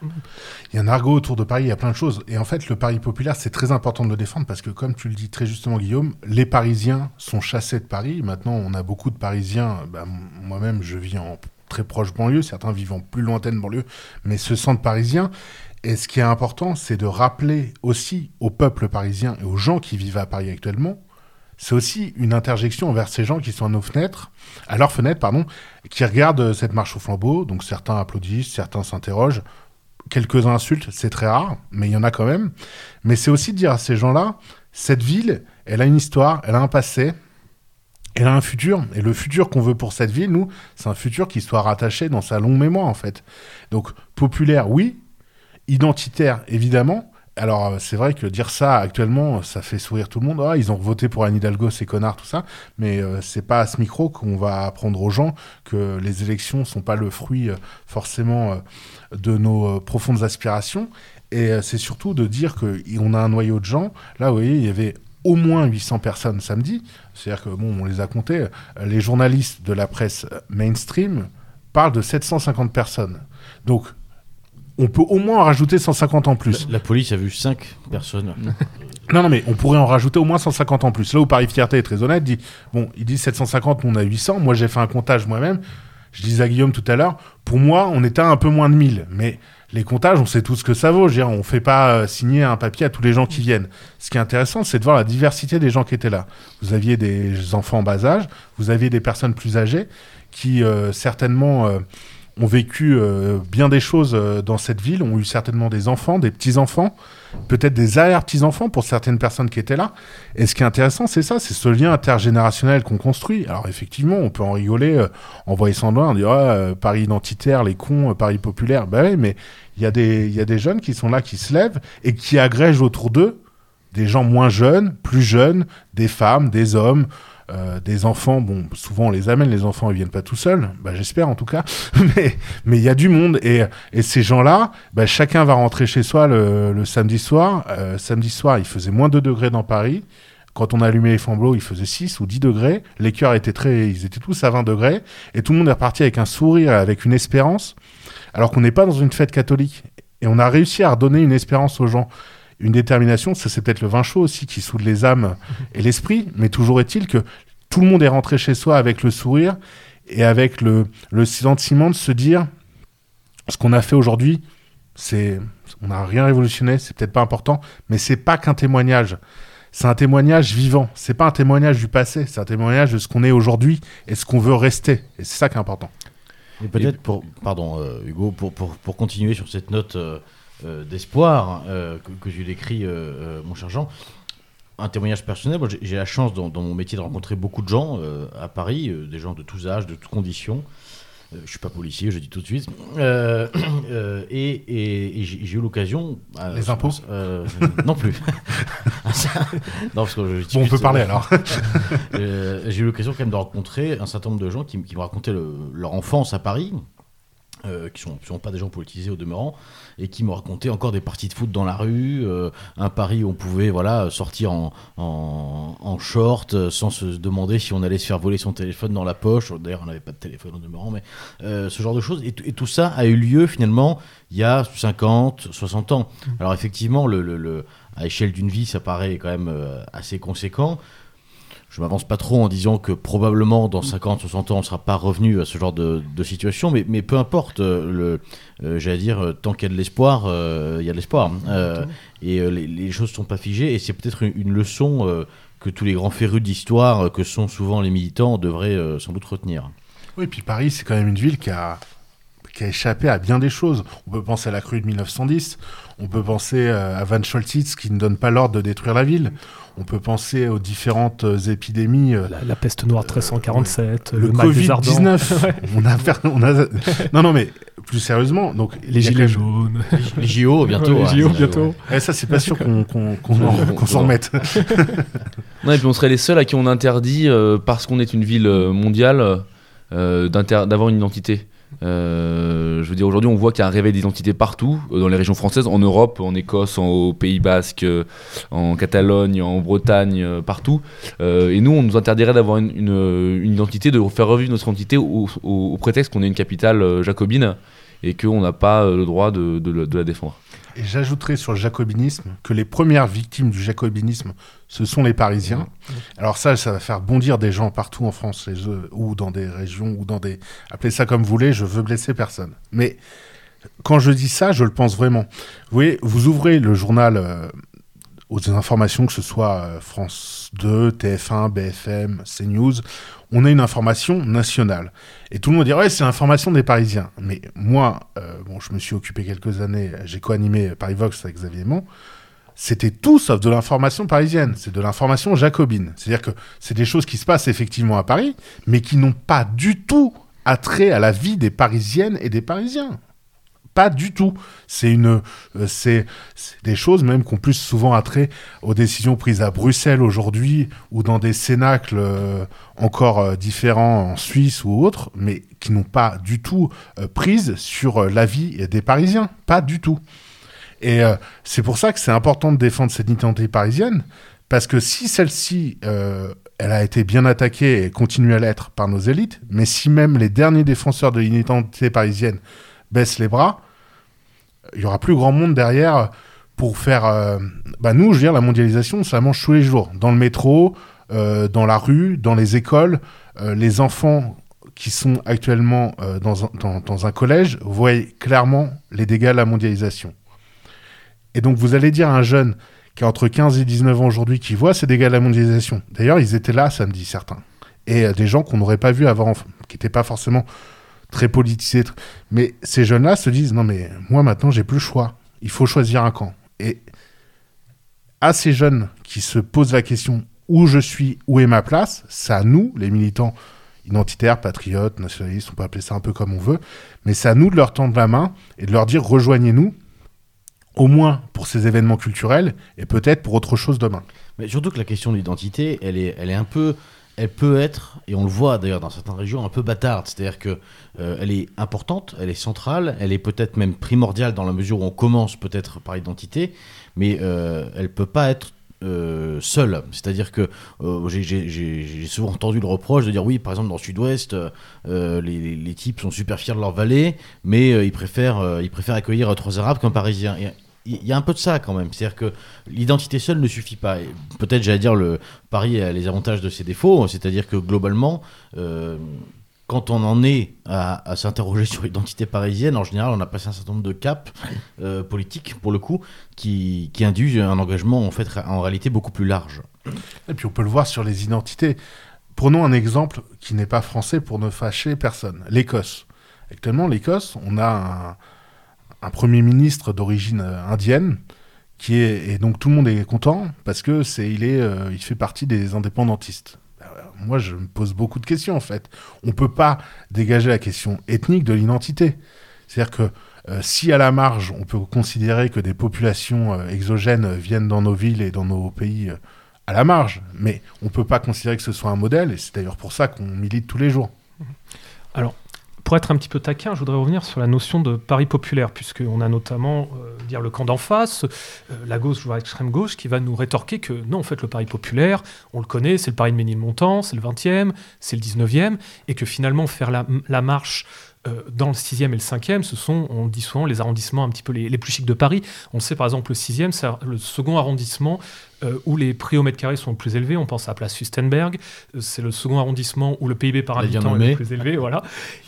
Il y a un argot autour de Paris, il y a plein de choses. Et en fait, le Paris populaire, c'est très important de le défendre parce que, comme tu le dis très justement, Guillaume, les Parisiens sont chassés de Paris. Maintenant, on a beaucoup de Parisiens. bah, Moi-même, je vis en très proche banlieue, certains vivent en plus lointaine banlieue, mais se sentent parisiens. Et ce qui est important, c'est de rappeler aussi au peuple parisien et aux gens qui vivent à Paris actuellement, c'est aussi une interjection envers ces gens qui sont à nos fenêtres, à leurs fenêtres, pardon, qui regardent euh, cette marche au flambeau. Donc certains applaudissent, certains s'interrogent, quelques insultes, c'est très rare, mais il y en a quand même. Mais c'est aussi dire à ces gens-là, cette ville, elle a une histoire, elle a un passé, elle a un futur. Et le futur qu'on veut pour cette ville, nous, c'est un futur qui soit rattaché dans sa longue mémoire, en fait. Donc populaire, oui. Identitaire, évidemment. Alors, euh, c'est vrai que dire ça actuellement, ça fait sourire tout le monde. Ah, ils ont voté pour Anne Hidalgo, ces connards, tout ça. Mais euh, c'est pas à ce micro qu'on va apprendre aux gens que les élections sont pas le fruit euh, forcément euh, de nos profondes aspirations. Et c'est surtout de dire qu'on a un noyau de gens. Là, vous voyez, il y avait au moins 800 personnes samedi. C'est-à-dire que, bon, on les a comptés. Les journalistes de la presse mainstream parlent de 750 personnes. Donc, on peut au moins en rajouter 150 en plus. La, la police a vu 5 personnes. Non, non, mais on pourrait en rajouter au moins 150 en plus. Là où Paris Fierté est très honnête, dit bon, il dit 750, nous on a 800. Moi j'ai fait un comptage moi-même. Je disais à Guillaume tout à l'heure, pour moi on était à un peu moins de 1000. Mais les comptages, on sait tout ce que ça vaut. Je veux dire, on fait pas euh, signer un papier à tous les gens qui viennent. Ce qui est intéressant, c'est de voir la diversité des gens qui étaient là. Vous aviez des enfants en bas âge, vous aviez des personnes plus âgées qui euh, certainement euh, ont vécu euh, bien des choses euh, dans cette ville, ont eu certainement des enfants, des petits-enfants, peut-être des arrière-petits-enfants pour certaines personnes qui étaient là. Et ce qui est intéressant, c'est ça, c'est ce lien intergénérationnel qu'on construit. Alors effectivement, on peut en rigoler euh, en voyant loin, on dit ah, euh, Paris identitaire, les cons, euh, Paris populaire. Ben oui, mais il y, a des- il y a des jeunes qui sont là, qui se lèvent et qui agrègent autour d'eux des gens moins jeunes, plus jeunes, des femmes, des hommes, euh, des enfants. Bon, souvent on les amène, les enfants ils viennent pas tout seuls, bah, j'espère en tout cas. mais il y a du monde et, et ces gens-là, bah, chacun va rentrer chez soi le, samedi soir. Euh, samedi soir, il faisait moins 2 degrés dans Paris. Quand on a allumé les flambeaux, il faisait 6 ou 10 degrés. Les cœurs étaient très, ils étaient tous à 20 degrés. Et tout le monde est reparti avec un sourire, avec une espérance, alors qu'on n'est pas dans une fête catholique. Et on a réussi à redonner une espérance aux gens une détermination, ça c'est peut-être le vin chaud aussi qui soude les âmes et l'esprit, mais toujours est-il que tout le monde est rentré chez soi avec le sourire et avec le, sentiment de se dire ce qu'on a fait aujourd'hui, c'est on n'a rien révolutionné, c'est peut-être pas important, mais c'est pas qu'un témoignage. C'est un témoignage vivant. C'est pas un témoignage du passé. C'est un témoignage de ce qu'on est aujourd'hui et ce qu'on veut rester. Et c'est ça qui est important. Et peut-être pour, pardon euh, Hugo, pour, pour, pour continuer sur cette note euh, d'espoir euh, que, que j'ai décrit, euh, euh, mon cher Jean, un témoignage personnel. J'ai- la chance dans, dans mon métier de rencontrer beaucoup de gens euh, à Paris, euh, des gens de tous âges, de toutes conditions. Euh, je suis pas policier, je dis tout de suite. Euh, euh, et et- et j'ai eu l'occasion. euh, Les impôts euh, Non plus. Non, parce que je Bon, on peut parler euh, alors. euh, j'ai eu l'occasion quand même de rencontrer un certain nombre de gens qui, qui me racontaient le- leur enfance à Paris, euh, qui sont, sont pas des gens politisés au demeurant, et qui me racontaient encore des parties de foot dans la rue, euh, un Paris où on pouvait voilà sortir en, en, en short euh, sans se demander si on allait se faire voler son téléphone dans la poche. D'ailleurs, on n'avait pas de téléphone au demeurant, mais euh, ce genre de choses. Et, tout ça a eu lieu finalement il y a 50, 60 ans. Alors effectivement, le, le- le- à échelle d'une vie, ça paraît quand même assez conséquent. Je m'avance pas trop en disant que probablement dans 50, 60 ans, on ne sera pas revenu à ce genre de, de situation, mais, mais peu importe, euh, euh, j'allais dire, euh, tant qu'il y a de l'espoir, euh, il y a de l'espoir. Euh, et euh, les, les choses ne sont pas figées, et c'est peut-être une, une leçon euh, que tous les grands férus d'histoire, euh, que sont souvent les militants, devraient euh, sans doute retenir. Oui, puis Paris, c'est quand même une ville qui a, qui a échappé à bien des choses. On peut penser à la crue de 1910, on peut penser euh, à Van Scholtitz qui ne donne pas l'ordre de détruire la ville, on peut penser aux différentes euh, épidémies. euh, La, la peste noire 1347, le, le mal des ardents. Covid-19. Ouais. on a on a... Non, non, mais plus sérieusement, donc Les gilets jaunes. Les JO bientôt. Ouais, les. JO bientôt. Eh, ça, c'est pas sûr qu'on s'en remette. Non, et puis on serait les seuls à qui on interdit, euh, parce qu'on est une ville mondiale, euh, d'avoir une identité. Euh, je veux dire, aujourd'hui, on voit qu'il y a un réveil d'identité partout, euh, dans les régions françaises, en Europe, en Écosse, en- au Pays Basque, euh, en Catalogne, en Bretagne, partout. Et nous, on nous interdirait d'avoir une, identité, de faire revivre notre identité au, prétexte qu'on est une capitale jacobine et qu'on n'a pas le droit de la défendre. Et j'ajouterai sur le jacobinisme que les premières victimes du jacobinisme, ce sont les Parisiens. Alors ça, ça va faire bondir des gens partout en France, les, ou dans des régions, ou dans des... Appelez ça comme vous voulez, je veux blesser personne. Mais quand je dis ça, je le pense vraiment. Vous voyez, vous ouvrez le journal euh, aux informations, que ce soit euh, France 2, TF1, BFM, CNews, on a une information nationale. Et tout le monde dit, ouais, c'est l'information des Parisiens. Mais moi, euh, bon, je me suis occupé quelques années, j'ai co-animé Paris Vox avec Xavier Mont, c'était tout sauf de l'information parisienne, c'est de l'information jacobine. C'est-à-dire que c'est des choses qui se passent effectivement à Paris, mais qui n'ont pas du tout attrait à la vie des Parisiennes et des Parisiens. Pas du tout. C'est une, euh, c'est des choses même qu'on plus souvent attrait aux décisions prises à Bruxelles aujourd'hui ou dans des cénacles euh, encore euh, différents en Suisse ou autres, mais qui n'ont pas du tout prise sur la vie des Parisiens. Pas du tout. Et c'est pour ça que c'est important de défendre cette identité parisienne, parce que si celle-ci, elle a été bien attaquée et continue à l'être par nos élites, mais si même les derniers défenseurs de l'identité parisienne baissent les bras, il y aura plus grand monde derrière pour faire. euh, bah nous, je veux dire, la mondialisation, ça mange tous les jours. Dans le métro, euh, dans la rue, dans les écoles, euh, les enfants qui sont actuellement dans, un, collège voient clairement les dégâts de la mondialisation. Et donc, vous allez dire à un jeune qui a entre 15 et 19 ans aujourd'hui qui voit ces dégâts de la mondialisation. D'ailleurs, ils étaient là samedi, certains. Et des gens qu'on n'aurait pas vus avant, qui n'étaient pas forcément très politisés. tr- Mais ces jeunes-là se disent non, mais moi maintenant, j'ai plus le choix. Il faut choisir un camp. Et à ces jeunes qui se posent la question où je suis, où est ma place, c'est à nous, les militants identitaires, patriotes, nationalistes, on peut appeler ça un peu comme on veut, mais c'est à nous de leur tendre la main et de leur dire rejoignez-nous, au moins pour ces événements culturels et peut-être pour autre chose demain. Mais surtout que la question de l'identité, elle est, elle est un peu, elle peut être, et on le voit d'ailleurs dans certaines régions, un peu bâtarde. C'est-à-dire que euh, elle est importante, elle est centrale, elle est peut-être même primordiale dans la mesure où on commence peut-être par l'identité, mais euh, elle peut pas être euh, seule. C'est-à-dire que euh, j'ai- souvent entendu le reproche de dire oui, par exemple dans le Sud-Ouest, euh, les, types sont super fiers de leur vallée, mais ils préfèrent, ils préfèrent accueillir trois Arabes qu'un Parisien. Il y a un peu de ça quand même. C'est-à-dire que l'identité seule ne suffit pas. Peut-être, j'allais dire, le Paris a les avantages de ses défauts. C'est-à-dire que globalement, euh, quand on en est à, s'interroger sur l'identité parisienne, en général, on a passé un certain nombre de caps euh, politiques, pour le coup, qui, qui induisent un engagement en fait en réalité beaucoup plus large. Et puis on peut le voir sur les identités. Prenons un exemple qui n'est pas français pour ne fâcher personne. L'Écosse. Actuellement, l'Écosse, on a un, un Premier ministre d'origine euh, indienne qui est et donc tout le monde est content parce que c'est il est euh, il fait partie des indépendantistes. Moi, je me pose beaucoup de questions en fait. On peut pas dégager la question ethnique de l'identité. C'est-à-dire que euh, si à la marge, on peut considérer que des populations exogènes viennent dans nos villes et dans nos pays à la marge, mais on peut pas considérer que ce soit un modèle, et c'est d'ailleurs pour ça qu'on milite tous les jours. Pour être un petit peu taquin, je voudrais revenir sur la notion de Paris populaire, puisqu'on a notamment euh, dire le camp d'en face, euh, la gauche voire l'extrême gauche, qui va nous rétorquer que non, en fait, le Paris populaire, on le connaît, c'est le Paris de Ménilmontant, c'est le 20e, c'est le 19e, et que finalement, faire la, marche dans le 6e et le 5e, ce sont, on le dit souvent, les arrondissements un petit peu les, les plus chics de Paris. On le sait par exemple, le 6e, c'est le second arrondissement euh, où les prix au mètre carré sont le plus élevés. On pense à la place Fustenberg. Euh, c'est le second arrondissement où le PIB par habitant est le plus élevé. Voilà.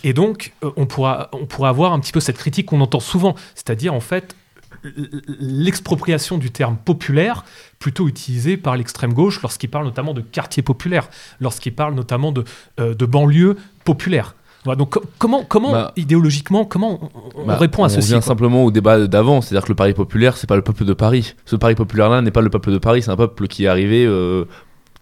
Et donc, euh, on, pourra, on pourra avoir un petit peu cette critique qu'on entend souvent, c'est-à-dire en fait l'expropriation du terme populaire plutôt utilisé par l'extrême gauche lorsqu'il parle notamment de quartier populaire, lorsqu'il parle notamment de, euh, de banlieue populaire. Voilà, donc co- comment, comment Bah, idéologiquement, comment on, on Bah, répond à on ceci revient quoi simplement au débat d'avant, c'est-à-dire que le Paris populaire, c'est pas le peuple de Paris. Ce Paris populaire-là n'est pas le peuple de Paris, c'est un peuple qui est arrivé euh,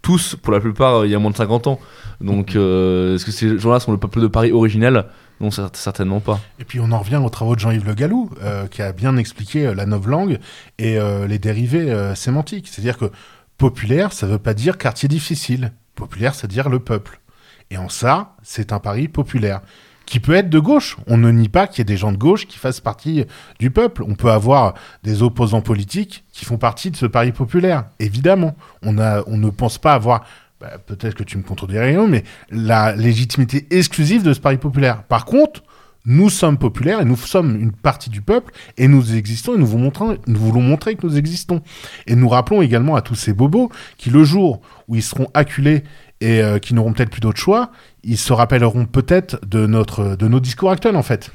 tous, pour la plupart, euh, il y a moins de 50 ans. Donc, euh, est-ce que ces gens-là sont le peuple de Paris originel? Non, cer- certainement pas. Et puis on en revient aux travaux de Jean-Yves Le Gallou, euh, qui a bien expliqué la novlangue et euh, les dérivés euh, sémantiques. C'est-à-dire que populaire, ça veut pas dire quartier difficile. Populaire, c'est dire le peuple. Et en ça, c'est un Paris populaire. Qui peut être de gauche. On ne nie pas qu'il y ait des gens de gauche qui fassent partie du peuple. On peut avoir des opposants politiques qui font partie de ce Paris populaire. Évidemment. On, ne pense pas avoir bah, peut-être que tu me contredirais, mais la légitimité exclusive de ce Paris populaire. Par contre, nous sommes populaires et nous sommes une partie du peuple et nous existons et nous voulons montrer que nous existons. Et nous rappelons également à tous ces bobos qui, le jour où ils seront acculés et euh, qui n'auront peut-être plus d'autre choix, ils se rappelleront peut-être de, notre, de nos discours actuels en fait.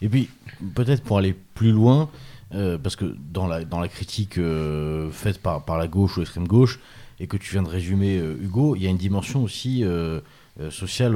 Et puis, peut-être pour aller plus loin, euh, parce que dans la, dans la critique euh, faite par, par la gauche ou l'extrême gauche, et que tu viens de résumer, Hugo, il y a une dimension aussi sociale,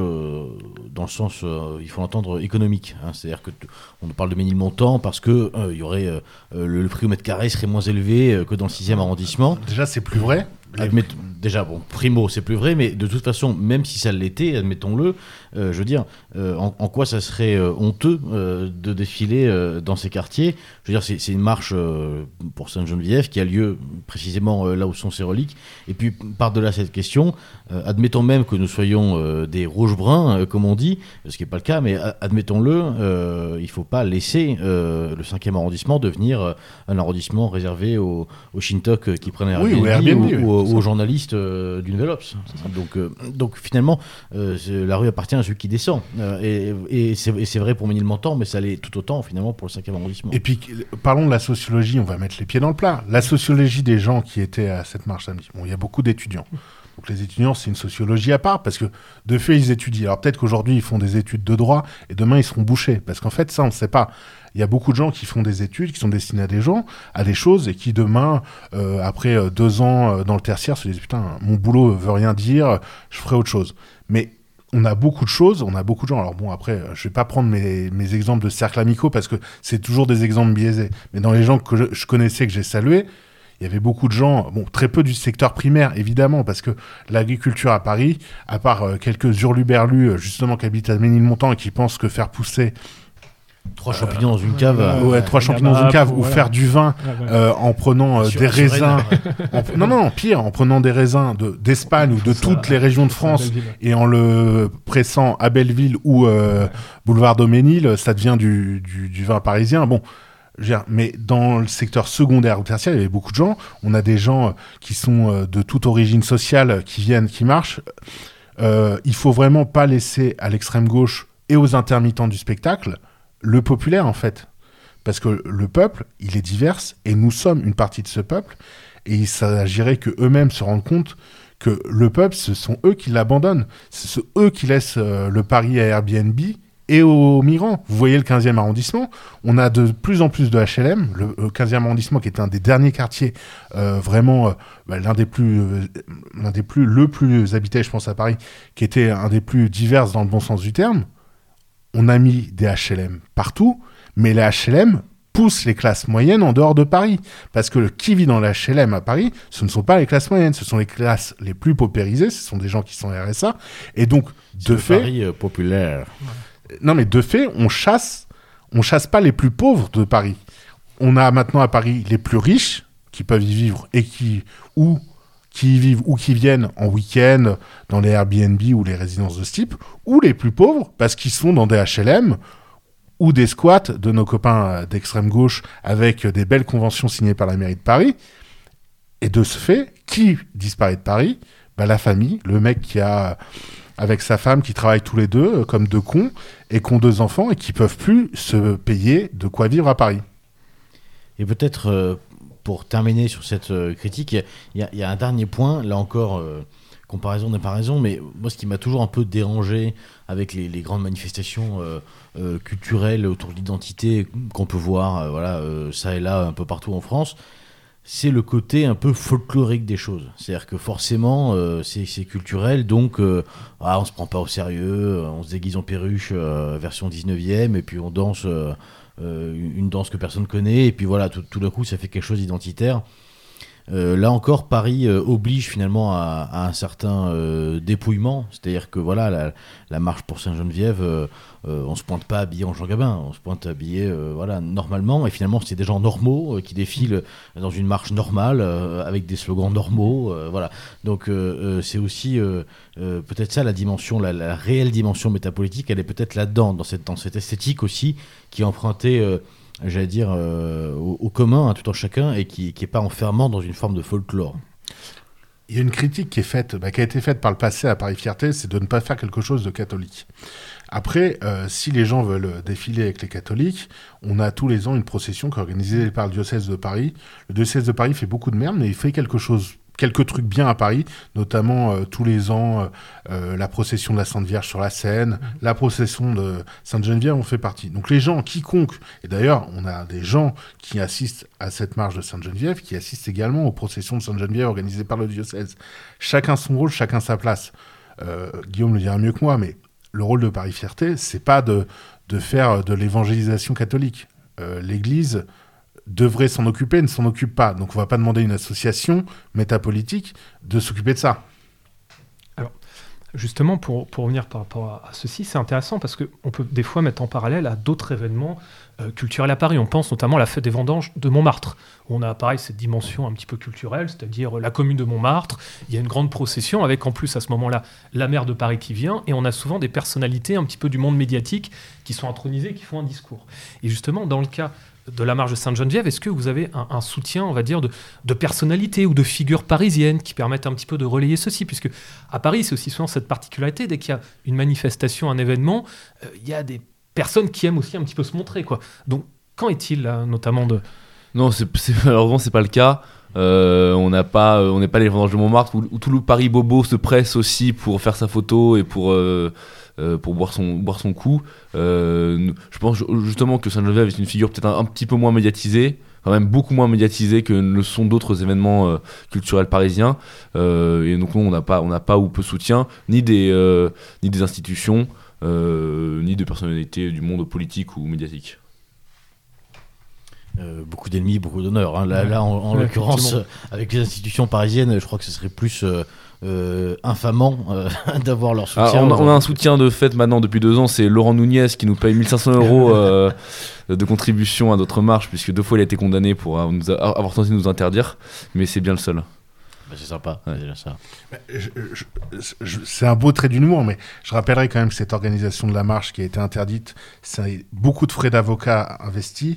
dans le sens, il faut l'entendre, économique. hein. C'est-à-dire que t- on parle de Ménilmontant parce que il y aurait, le, le prix au mètre carré serait moins élevé que dans le 6e arrondissement. Déjà, c'est plus vrai. Admettons- déjà, bon, primo, c'est plus vrai, mais de toute façon, même si ça l'était, admettons-le, euh, je veux dire, euh, en, en quoi ça serait euh, honteux euh, de défiler euh, dans ces quartiers? Je veux dire, c'est une marche euh, pour Sainte-Geneviève qui a lieu précisément là où sont ces reliques. Et puis, par-delà cette question, euh, admettons même que nous soyons euh, des rouges-bruns, euh, comme on dit, ce qui n'est pas le cas, mais admettons-le, euh, il ne faut pas laisser euh, le 5e arrondissement devenir euh, un arrondissement réservé aux, aux Shintok qui prennent Oui, Airbnb, ou Airbnb, ou, oui, ou- c'est aux journalistes euh, du Nouvel Obs. Donc, euh, donc finalement, euh, la rue appartient à celui qui descend. Et et c'est et c'est vrai pour Ménilmontant, mais ça l'est tout autant finalement pour le 5e arrondissement. Et puis, parlons de la sociologie, on va mettre les pieds dans le plat. La sociologie des gens qui étaient à cette marche samedi. Bon, il y a beaucoup d'étudiants. Donc les étudiants, c'est une sociologie à part, parce que de fait, ils étudient. Alors peut-être qu'aujourd'hui, ils font des études de droit, et demain, ils seront bouchés. Parce qu'en fait, ça, on ne sait pas. Il y a beaucoup de gens qui font des études, qui sont destinés à des gens, à des choses, et qui demain, euh, après euh, deux ans euh, dans le tertiaire, se disent, putain, mon boulot veut rien dire, je ferai autre chose. Mais on a beaucoup de choses, on a beaucoup de gens. Alors bon, après, je vais pas prendre mes, mes exemples de cercles amicaux parce que c'est toujours des exemples biaisés. Mais dans les gens que je, je connaissais, que j'ai salués, il y avait beaucoup de gens, bon, très peu du secteur primaire, évidemment, parce que l'agriculture à Paris, à part euh, quelques hurluberlus, euh, justement, qui habitent à Ménilmontant et qui pensent que faire pousser Trois champignons dans une cave. euh, ouais, trois champignons dans une cave ou voilà. faire du vin Ouais, ouais. euh, en prenant euh, Sur- des sur raisins. En- non, non, pire, en prenant des raisins de- d'Espagne ou de Ça, toutes les régions de France et en le pressant à Belleville ou euh, boulevard Doménil, ça devient du, du, du vin parisien. Bon, mais dans le secteur secondaire ou tertiaire, il y avait beaucoup de gens. On a des gens euh, qui sont euh, de toute origine sociale, euh, qui viennent, qui marchent. Euh, il faut vraiment pas laisser à l'extrême gauche et aux intermittents du spectacle le populaire, en fait. Parce que le peuple, il est divers et nous sommes une partie de ce peuple. Et il s'agirait que eux-mêmes se rendent compte que le peuple, ce sont eux qui l'abandonnent. Ce sont eux qui laissent le pari à Airbnb et aux migrants. Vous voyez le 15e arrondissement, on a de plus en plus de HLM. Le, le 15e arrondissement, qui est un des derniers quartiers, euh, vraiment euh, bah, l'un des plus, euh, l'un des plus, le plus habité, je pense à Paris, qui était un des plus divers dans le bon sens du terme. On a mis des HLM partout, mais les HLM poussent les classes moyennes en dehors de Paris. Parce que qui vit dans les HLM à Paris, ce ne sont pas les classes moyennes, ce sont les classes les plus paupérisées, ce sont des gens qui sont RSA. Et donc, de fait, Paris euh, populaire. Non, mais de fait, on chasse, on chasse pas les plus pauvres de Paris. On a maintenant à Paris les plus riches qui peuvent y vivre et qui ou qui y vivent ou qui viennent en week-end dans les Airbnb ou les résidences de ce type, ou les plus pauvres parce qu'ils sont dans des HLM ou des squats de nos copains d'extrême gauche avec des belles conventions signées par la mairie de Paris. Et de ce fait, qui disparaît de Paris? Bah, La famille, le mec qui a avec sa femme qui travaillent tous les deux euh, comme deux cons et qui ont deux enfants et qui peuvent plus se payer de quoi vivre à Paris. Et peut-être euh, pour terminer sur cette euh, critique, il y a- un dernier point, là encore, comparaison n'est pas raison, mais moi ce qui m'a toujours un peu dérangé avec les, les grandes manifestations culturelles autour de l'identité qu'on peut voir voilà, ça et là un peu partout en France, c'est le côté un peu folklorique des choses. C'est-à-dire que forcément, euh, c'est culturel, donc euh, ah, on se prend pas au sérieux, euh, on se déguise en perruche, version 19e, et puis on danse une danse que personne connaît, et puis voilà, tout, tout d'un coup, ça fait quelque chose d'identitaire. Euh, là encore, Paris euh, oblige finalement à, un certain euh, dépouillement, c'est-à-dire que voilà, la, marche pour Saint-Geneviève, euh, on se pointe pas habillé en Jean Gabin, on se pointe habillé voilà normalement, et finalement c'est des gens normaux qui défilent dans une marche normale avec des slogans normaux, voilà. Donc c'est aussi peut-être ça la dimension, la, la réelle dimension métapolitique, elle est peut-être là-dedans, dans cette, dans cette esthétique aussi qui est empruntée. J'allais dire, euh, au, commun, à tout en chacun, et qui n'est pas enfermant dans une forme de folklore. Il y a une critique qui est faite, bah, qui a été faite par le passé à Paris Fierté, c'est de ne pas faire quelque chose de catholique. Après, euh, si les gens veulent défiler avec les catholiques, on a tous les ans une procession qui est organisée par le diocèse de Paris. Le diocèse de Paris fait beaucoup de merde, mais il fait quelque chose, quelques trucs bien à Paris, notamment euh, tous les ans euh, euh, la procession de la Sainte Vierge sur la Seine, la procession de Sainte-Geneviève en fait partie. Donc les gens, quiconque, et d'ailleurs on a des gens qui assistent à cette marche de Sainte-Geneviève, qui assistent également aux processions de Sainte-Geneviève organisées par le diocèse. Chacun son rôle, chacun sa place. Euh, Guillaume le dira mieux que moi, mais le rôle de Paris Fierté, c'est pas de, de faire de l'évangélisation catholique. L'Église devrait s'en occuper ne s'en occupe pas. Donc on va pas demander à une association métapolitique de s'occuper de ça. Justement, pour, pour revenir par rapport à, ceci, c'est intéressant parce qu'on peut des fois mettre en parallèle à d'autres événements euh, culturels à Paris. On pense notamment à la fête des vendanges de Montmartre, où on a pareil cette dimension un petit peu culturelle, c'est-à-dire la commune de Montmartre. Il y a une grande procession avec en plus à ce moment-là la maire de Paris qui vient, et on a souvent des personnalités un petit peu du monde médiatique qui sont intronisées, qui font un discours. Et justement, dans le cas de la marche de Sainte-Geneviève, est-ce que vous avez un, soutien, on va dire, de, personnalités ou de figures parisiennes qui permettent un petit peu de relayer ceci? Puisque à Paris, c'est aussi souvent cette particularité, dès qu'il y a une manifestation, un événement, euh, il y a des personnes qui aiment aussi un petit peu se montrer. Quoi. Donc, quand est-il, notamment de... Non, c'est, malheureusement, c'est pas le cas. Euh, on n'a pas, on n'est pas les vendanges de Montmartre où, tout le Paris Bobo se presse aussi pour faire sa photo et pour euh, euh, pour boire son, coup. Euh, je pense justement que Saint-Geneviève est une figure peut-être un, petit peu moins médiatisée, quand même beaucoup moins médiatisée que ne sont d'autres événements euh, culturels parisiens. et donc nous, on n'a pas, on n'a pas ou peu soutien, ni des, ni des institutions, ni de personnalités du monde politique ou médiatique. Beaucoup d'ennemis, beaucoup d'honneur. Hein. Là, là, en, l'occurrence, avec les institutions parisiennes, je crois que ce serait plus euh, infamant euh, d'avoir leur ah, soutien. on, a, un soutien de fait maintenant depuis deux ans, c'est Laurent Nunez qui nous paye 1500 euros euh, de contribution à notre marche, puisque deux fois il a été condamné pour avoir tenté de nous interdire, mais c'est bien le seul. Bah, c'est sympa, ça. C'est un beau trait d'humour, mais je rappellerai quand même que cette organisation de la marche qui a été interdite, c'est beaucoup de frais d'avocat investis,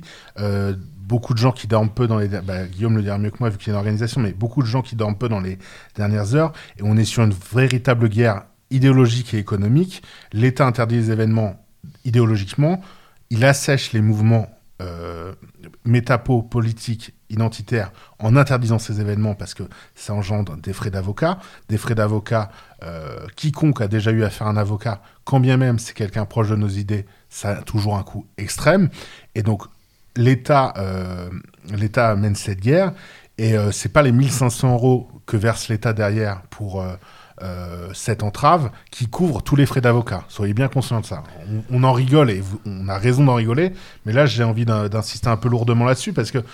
beaucoup de gens qui dorment peu dans les... Bah, Guillaume le dira mieux que moi vu qu'il y a une organisation, mais beaucoup de gens qui dorment peu dans les dernières heures. Et on est sur une véritable guerre idéologique et économique. L'État interdit les événements idéologiquement. Il assèche les mouvements euh, métapo politiques identitaires en interdisant ces événements parce que ça engendre des frais d'avocat. Des frais d'avocat, euh, quiconque a déjà eu affaire à un avocat, quand bien même c'est quelqu'un proche de nos idées, ça a toujours un coût extrême. Et donc l'État euh, mène cette guerre et euh, c'est pas les 1500 euros que verse l'État derrière pour euh, cette entrave qui couvre tous les frais d'avocat. Soyez bien conscients de ça. On, en rigole et on a raison d'en rigoler, mais là j'ai envie d'insister un peu lourdement là-dessus parce que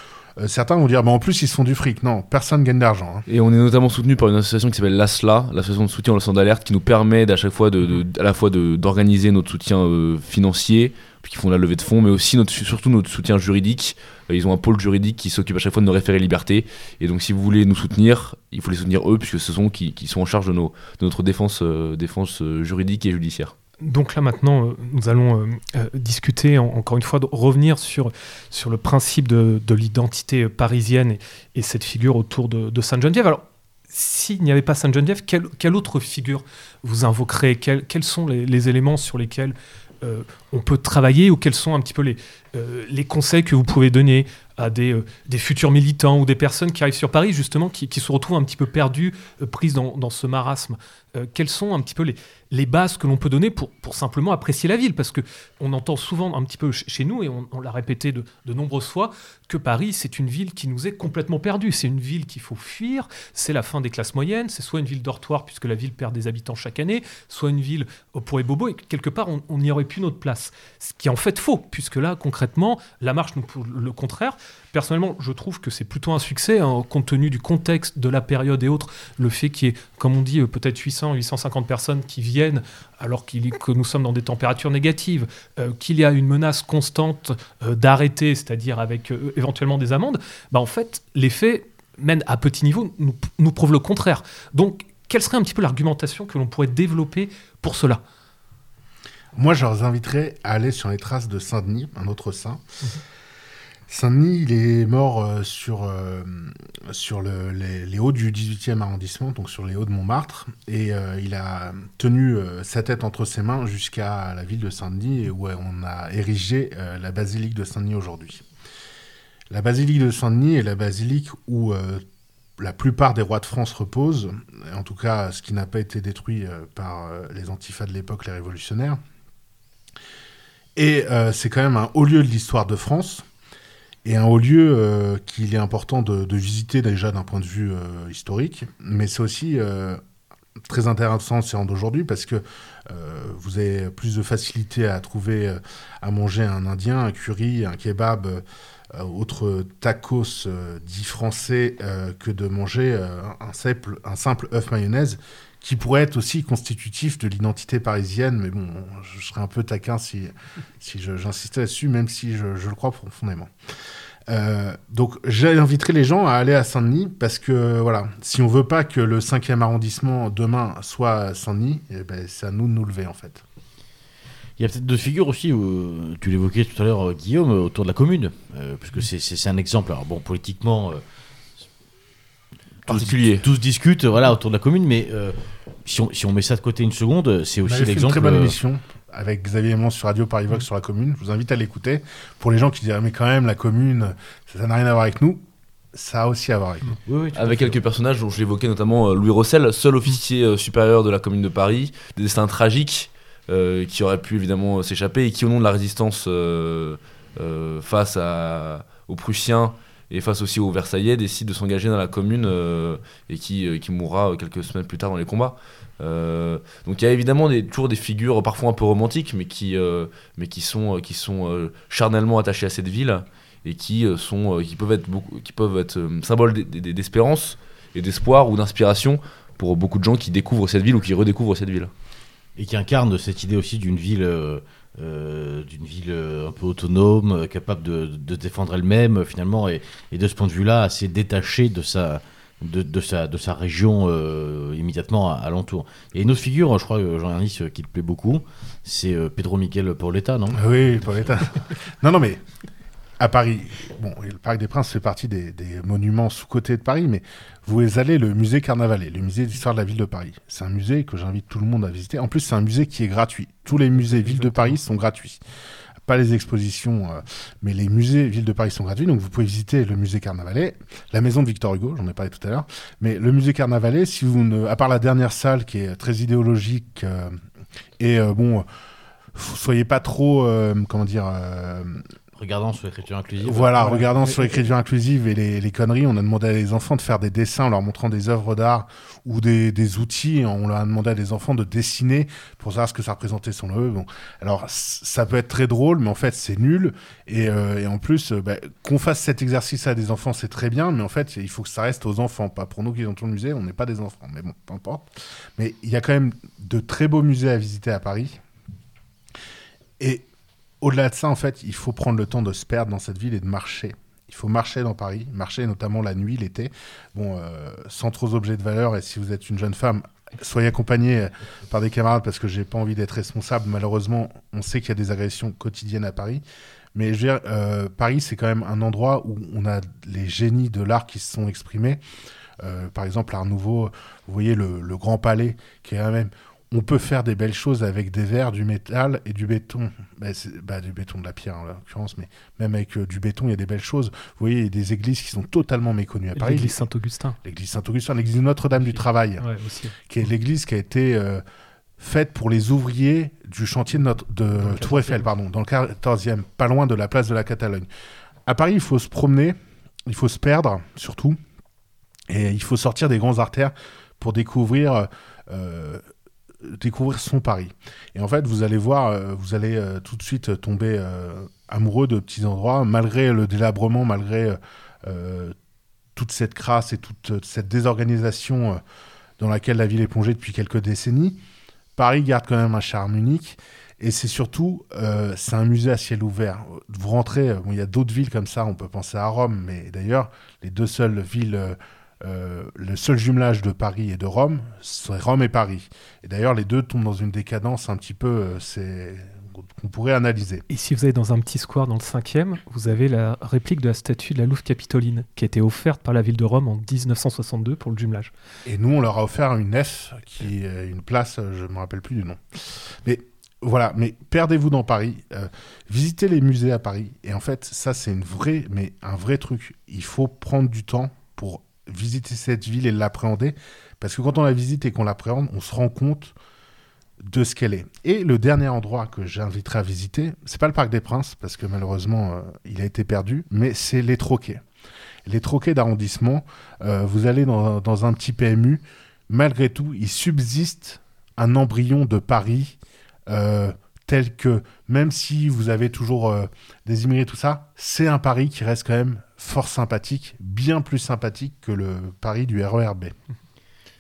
certains vont dire, bah, en plus, ils se font du fric. Non, personne gagne d'argent. Hein. Et on est notamment soutenu par une association qui s'appelle l'ASLA, l'association de soutien au lanceur d'alerte, qui nous permet à chaque fois de, à la fois d'organiser notre soutien financier, qui font la levée de fonds, mais aussi notre, surtout notre soutien juridique. Euh, ils ont un pôle juridique qui s'occupe à chaque fois de nos référés liberté. Et donc, si vous voulez nous soutenir, il faut les soutenir eux, puisque ce sont qui, qui sont en charge de, nos, de notre défense, euh, défense euh, juridique et judiciaire. Donc là maintenant, nous allons discuter, encore une fois, de revenir sur, sur le principe de, de l'identité parisienne et, cette figure autour de, Sainte-Geneviève. Alors, s'il n'y avait pas Sainte-Geneviève, quelle, quelle, autre figure vous invoquerez quels, sont les, éléments sur lesquels euh, on peut travailler ou quels sont un petit peu les, euh, les conseils que vous pouvez donner à des, euh, des, futurs militants ou des personnes qui arrivent sur Paris, justement, qui, se retrouvent un petit peu perdues, prises dans, ce marasme Quelles sont un petit peu les, bases que l'on peut donner pour, simplement apprécier la ville? Parce que on entend souvent un petit peu chez nous, et on, l'a répété de, de, nombreuses fois, que Paris, c'est une ville qui nous est complètement perdue. C'est une ville qu'il faut fuir, c'est la fin des classes moyennes, c'est soit une ville dortoir, puisque la ville perd des habitants chaque année, soit une ville pour les bobos, et quelque part, on n'y aurait plus notre place. Ce qui est en fait faux, puisque là, concrètement, la marche nous le contraire. Personnellement, je trouve que c'est plutôt un succès, hein, compte tenu du contexte de la période et autres, le fait qu'il y ait, comme on dit, euh, peut-être 800, 850 personnes qui viennent alors que nous sommes dans des températures négatives, euh, qu'il y a une menace constante euh, d'arrêter, c'est-à-dire avec éventuellement des amendes, bah en fait, les faits, même à petit niveau, nous, nous prouvent le contraire. Donc, quelle serait un petit peu l'argumentation que l'on pourrait développer pour cela? Moi, je leur inviterais à aller sur les traces de Saint-Denis, un autre saint. Saint-Denis, il est mort euh, sur, euh, sur les, hauts du 18e arrondissement, donc sur les hauts de Montmartre, et euh, il a tenu sa tête entre ses mains jusqu'à la ville de Saint-Denis, où on a érigé la basilique de Saint-Denis aujourd'hui. La basilique de Saint-Denis est la basilique où la plupart des rois de France reposent, en tout cas ce qui n'a pas été détruit par les antifas de l'époque, les révolutionnaires. Et c'est quand même un haut lieu de l'histoire de France et un haut lieu euh, qu'il est important de, visiter déjà d'un point de vue euh, historique, mais c'est aussi euh, très intéressant d'aujourd'hui parce que vous avez plus de facilité à trouver à manger un indien, un curry, un kebab, autre tacos dit français que de manger un simple œuf mayonnaise qui pourrait être aussi constitutif de l'identité parisienne, mais bon, je, serais un peu taquin si, si j'insistais là-dessus, même si je, le crois profondément. Euh, donc j'inviterai les gens à aller à Saint-Denis parce que voilà, si on veut pas que le 5e arrondissement demain soit Saint-Denis, eh ben, c'est à nous de nous lever en fait. Il y a peut-être deux figures aussi, où, tu l'évoquais tout à l'heure Guillaume, autour de la commune, euh, puisque c'est un exemple, alors bon politiquement... Euh, tous, tous, discutent voilà, autour de la commune, mais si on, si on, met ça de côté une seconde, c'est aussi l'exemple. une très bonne euh, émission avec Xavier Mons sur Radio Paris Vox sur la commune. Je vous invite à l'écouter. Pour les gens qui diraient, mais quand même, la commune, ça n'a rien à voir avec nous. Ça a aussi à voir avec nous. avec quelques personnages dont je l'évoquais, notamment euh, Louis Rossel, seul officier euh, supérieur de la commune de Paris, des destins tragiques qui auraient pu évidemment s'échapper et qui, au nom de la résistance face à, aux Prussiens, et face aussi aux Versaillais, décide de s'engager dans la commune euh, et qui, euh, qui mourra quelques semaines plus tard dans les combats. Euh, donc il y a évidemment toujours des figures parfois un peu romantiques, mais qui, mais qui sont, qui sont charnellement attachées à cette ville et qui, sont, qui peuvent être, qui peuvent être symboles d'espérance et d'espoir ou d'inspiration pour beaucoup de gens qui découvrent cette ville ou qui redécouvrent cette ville. Et qui incarnent cette idée aussi d'une ville euh, d'une ville euh, un peu autonome, euh, capable de, de défendre elle-même finalement, et, et, de ce point de vue-là assez détachée de sa, de, de, sa, de sa région immédiatement alentour. Et une autre figure, je crois, Jean-Ernest, qui te plaît beaucoup, c'est Pedro Miguel Pauletta, non? Oui, Pauletta. non, non, mais à Paris, bon, le Parc des Princes fait partie des, monuments sous-cotés de Paris, mais vous allez le musée Carnavalet, le musée d'histoire de la ville de Paris. C'est un musée que j'invite tout le monde à visiter. En plus, c'est un musée qui est gratuit. Tous les musées ville de Paris sont gratuits. Pas les expositions, euh, mais les musées ville de Paris sont gratuits. Donc vous pouvez visiter le musée Carnavalet, la maison de Victor Hugo, j'en ai parlé tout à l'heure. Mais le musée Carnavalet, si vous ne, à part la dernière salle qui est très idéologique euh, et euh, bon, soyez pas trop, comment dire Regardant sur l'écriture inclusive. Voilà, regardant sur l'écriture inclusive et les, conneries, on a demandé à des enfants de faire des dessins en leur montrant des œuvres d'art ou des, outils. On leur a demandé à des enfants de dessiner pour savoir ce que ça représentait son œuvre. Bon. Alors, ça peut être très drôle, mais en fait, c'est nul. Et, euh, en plus, euh, bah, qu'on fasse cet exercice à des enfants, c'est très bien, mais en fait, il faut que ça reste aux enfants, pas pour nous qui dans le musée, on n'est pas des enfants. Mais bon, peu importe. Mais il y a quand même de très beaux musées à visiter à Paris. Et au-delà de ça, en fait, il faut prendre le temps de se perdre dans cette ville et de marcher. Il faut marcher dans Paris, marcher notamment la nuit, l'été, bon, euh, sans trop d'objets de valeur. Et si vous êtes une jeune femme, soyez accompagnée par des camarades parce que j'ai pas envie d'être responsable. Malheureusement, on sait qu'il y a des agressions quotidiennes à Paris. Mais je veux dire, euh, Paris, c'est quand même un endroit où on a les génies de l'art qui se sont exprimés. Euh, par exemple, Art Nouveau, vous voyez le, le Grand Palais, qui est quand même on peut faire des belles choses avec des verres, du métal et du béton. Bah, bah, du béton, de la pierre en l'occurrence, mais même avec euh, du béton, il y a des belles choses. Vous voyez, il y a des églises qui sont totalement méconnues à Paris. L'église Saint-Augustin. L'église Saint-Augustin, l'église Notre-Dame du Travail, qui est l'église qui a été euh, faite pour les ouvriers du chantier de, notre, de Tour Eiffel, pardon, dans le 14e, pas loin de la place de la Catalogne. À Paris, il faut se promener, il faut se perdre, surtout, et il faut sortir des grandes artères pour découvrir... Euh, découvrir son Paris. Et en fait, vous allez voir, euh, vous allez euh, tout de suite tomber euh, amoureux de petits endroits, malgré le délabrement, malgré toute cette crasse et toute cette désorganisation dans laquelle la ville est plongée depuis quelques décennies. Paris garde quand même un charme unique. Et c'est surtout, c'est un musée à ciel ouvert. Vous rentrez, il y a d'autres villes comme ça, on peut penser à Rome, mais d'ailleurs, les deux seules villes euh, le seul jumelage de Paris et de Rome, c'est Rome et Paris. Et d'ailleurs, les deux tombent dans une décadence un petit peu, euh, c'est qu'on pourrait analyser. Et si vous allez dans un petit square dans le 5e, vous avez la réplique de la statue de la Louve Capitoline, qui a été offerte par la ville de Rome en 1962 pour le jumelage. Et nous, on leur a offert une F, qui est une place, je ne me rappelle plus du nom. Mais voilà, mais perdez-vous dans Paris, euh, visitez les musées à Paris. Et en fait, ça, c'est une vraie, mais un vrai truc. Il faut prendre du temps pour visiter cette ville et l'appréhender. Parce que quand on la visite et qu'on l'appréhende, on se rend compte de ce qu'elle est. Et le dernier endroit que j'inviterai à visiter, c'est pas le Parc des Princes, parce que malheureusement, euh, il a été perdu, mais c'est les troquets. Les troquets d'arrondissement, euh, vous allez dans, un petit PMU, malgré tout, il subsiste un embryon de Paris euh, tel que, même si vous avez toujours euh, des immigrés, tout ça, c'est un Paris qui reste quand même fort sympathique, bien plus sympathique que le Paris du RERB.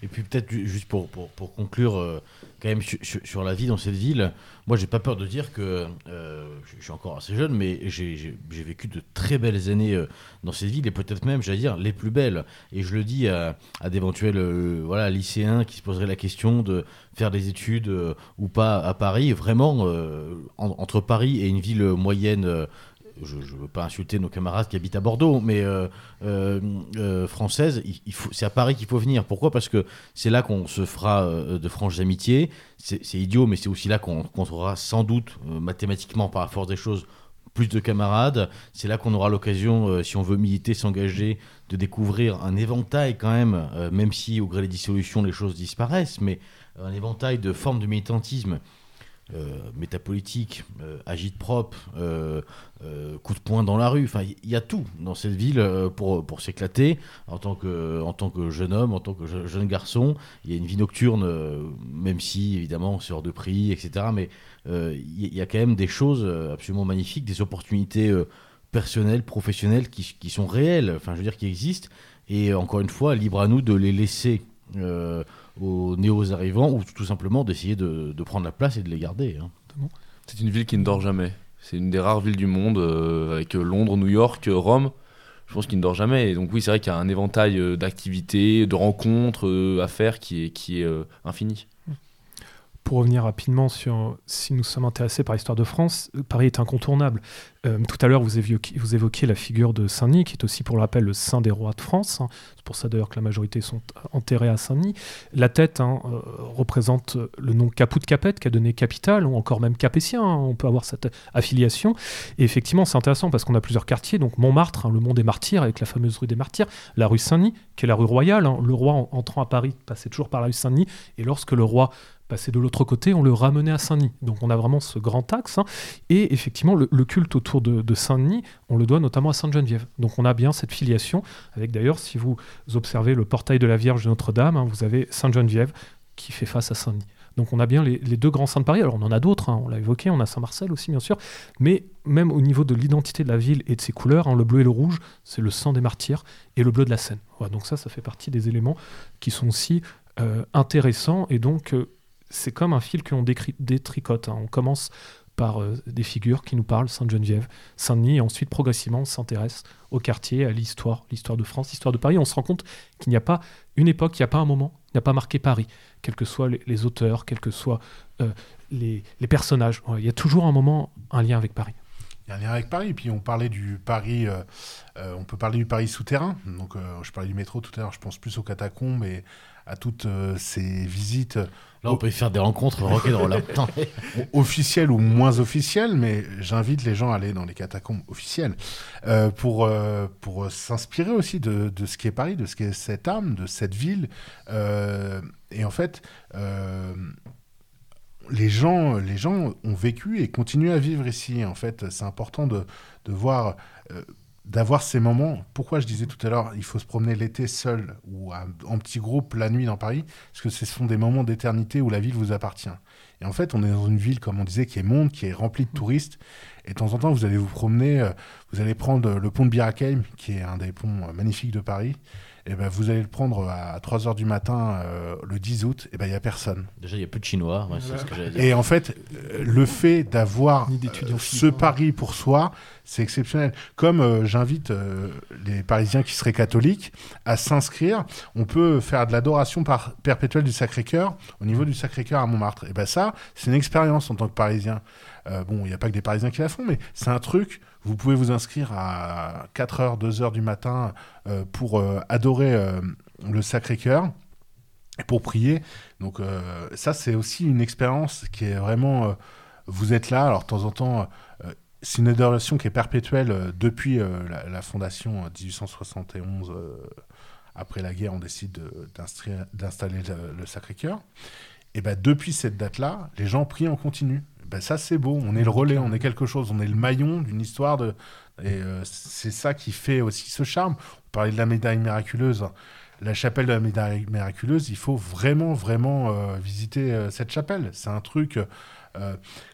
Et puis peut-être ju- juste pour, pour, pour conclure euh, quand même sur, la vie dans cette ville, moi j'ai pas peur de dire que euh, je suis encore assez jeune, mais j'ai vécu de très belles années euh, dans cette ville et peut-être même, j'allais dire, les plus belles. Et je le dis à, d'éventuels euh, voilà, lycéens qui se poseraient la question de faire des études ou pas à Paris. Vraiment, en- entre Paris et une ville moyenne. Je ne veux pas insulter nos camarades qui habitent à Bordeaux, mais euh, euh, euh, c'est à Paris qu'il faut venir. Pourquoi? Parce que c'est là qu'on se fera euh, de franches amitiés. C'est, idiot, mais c'est aussi là qu'on, aura sans doute, mathématiquement, par la force des choses, plus de camarades. C'est là qu'on aura l'occasion, si on veut militer, s'engager, de découvrir un éventail quand même, même si au gré des dissolutions, les choses disparaissent, mais un éventail de formes de militantisme. Euh, métapolitique, euh, agite propre, euh, coup de poing dans la rue. Enfin, il y a tout dans cette ville pour, pour s'éclater en tant, que, en tant que jeune homme, en tant que je- jeune garçon. Il y a une vie nocturne, même si évidemment c'est hors de prix, etc. Mais il y, a quand même des choses absolument magnifiques, des opportunités personnelles, professionnelles qui, sont réelles, enfin je veux dire qui existent. Et encore une fois, libre à nous de les laisser. Aux néo-arrivants ou tout simplement d'essayer de, prendre la place et de les garder. hein. C'est une ville qui ne dort jamais. C'est une des rares villes du monde, euh, avec Londres, New York, Rome. Je pense qu'il ne dort jamais. Et donc oui, c'est vrai qu'il y a un éventail euh, d'activités, de rencontres euh, à faire qui est, qui est infini. Pour revenir rapidement sur si nous sommes intéressés par l'histoire de France, Paris est incontournable. Euh, tout à l'heure, vous vous évoquiez la figure de Saint-Denis, qui est aussi, pour le rappel, le saint des rois de France. hein. C'est pour ça d'ailleurs que la majorité sont enterrés à Saint-Denis. La tête hein, euh, représente le nom Caput Capet, qui a donné capitale, ou encore même capétien. hein. On peut avoir cette affiliation. Et effectivement, c'est intéressant parce qu'on a plusieurs quartiers. Donc Montmartre, le Mont des Martyrs, avec la fameuse rue des Martyrs. La rue Saint-Denis, qui est la rue royale. Le roi, en- entrant à Paris, passait toujours par la rue Saint-Denis. Et lorsque le roi passait de l'autre côté, on le ramenait à Saint-Denis. Donc on a vraiment ce grand axe. hein. Et effectivement, le, culte autour de, de Saint-Denis, on le doit notamment à Sainte-Geneviève. Donc on a bien cette filiation, avec d'ailleurs, si vous observez le portail de la Vierge de Notre-Dame, hein, vous avez Sainte-Geneviève qui fait face à Saint-Denis. Donc on a bien les, deux grands saints de Paris. Alors on en a d'autres, hein, on l'a évoqué, on a Saint-Marcel aussi bien sûr, mais même au niveau de l'identité de la ville et de ses couleurs, le bleu et le rouge, c'est le sang des martyrs et le bleu de la Seine. Donc ça, ça fait partie des éléments qui sont aussi euh, intéressants et donc euh, c'est comme un fil que l'on détricote. hein. On commence par euh, des figures qui nous parlent, Sainte-Geneviève, Saint-Denis, et ensuite progressivement on s'intéresse au quartier, à l'histoire, l'histoire de France, l'histoire de Paris. On se rend compte qu'il n'y a pas une époque, il n'y a pas un moment, il n'y a pas marqué Paris, quels que soient les, auteurs, quels que soient euh, les, personnages. Il y a toujours un moment, un lien avec Paris. Il y a un lien avec Paris. Puis on parlait du Paris, euh, on peut parler du Paris souterrain. Donc je parlais du métro tout à l'heure. Je pense plus aux catacombes et à toutes euh, ces visites Là, on peut y faire des rencontres rock'n'roll. hein. Officielles ou moins officielles, mais j'invite les gens à aller dans les catacombes officielles euh, pour, euh, pour s'inspirer aussi de, de ce qui est Paris, de ce qu'est cette âme, de cette ville. Euh, et en fait, les gens, les gens ont vécu et continuent à vivre ici. En fait, c'est important de, de voir, d'avoir ces moments. Pourquoi je disais tout à l'heure, il faut se promener l'été seul ou en petit groupe la nuit dans Paris, parce que ce sont des moments d'éternité où la ville vous appartient. Et en fait, on est dans une ville, comme on disait, qui est monde, qui est remplie de touristes. Et de temps en temps, vous allez vous promener, euh, vous allez prendre le pont de Bir Hakeim, qui est un des ponts euh, magnifiques de Paris. Et ben, vous allez le prendre à 3h du matin euh, le 10 août, et ben il n'y a personne. Déjà, il y a peu de Chinois, ouais, c'est ce que j'allais dire. Et en fait, euh, le fait d'avoir euh, ce pari pour soi, c'est exceptionnel. Comme euh, j'invite euh, les Parisiens qui seraient catholiques à s'inscrire, on peut faire de l'adoration par perpétuelle du Sacré-Cœur au niveau du Sacré-Cœur à Montmartre. Et ben ça, c'est une expérience en tant que Parisien. Euh, bon, il n'y a pas que des Parisiens qui la font, mais c'est un truc. Vous pouvez vous inscrire à 4h, 2h du matin euh, pour euh, adorer euh, le Sacré-Cœur et pour prier. Donc ça, c'est aussi une expérience qui est vraiment... vous êtes là, alors de temps en temps, c'est une adoration qui est perpétuelle depuis la, la fondation euh, 1871. euh, après la guerre, on décide d'installer le, Sacré-Cœur. Et ben depuis cette date-là, les gens prient en continu. Ben ça, c'est beau. On est le relais, on est quelque chose, on est le maillon d'une histoire de. Et euh, c'est ça qui fait aussi ce charme. On parlait de la médaille miraculeuse. la chapelle de la médaille miraculeuse, il faut vraiment, vraiment euh, visiter euh, cette chapelle. C'est un truc.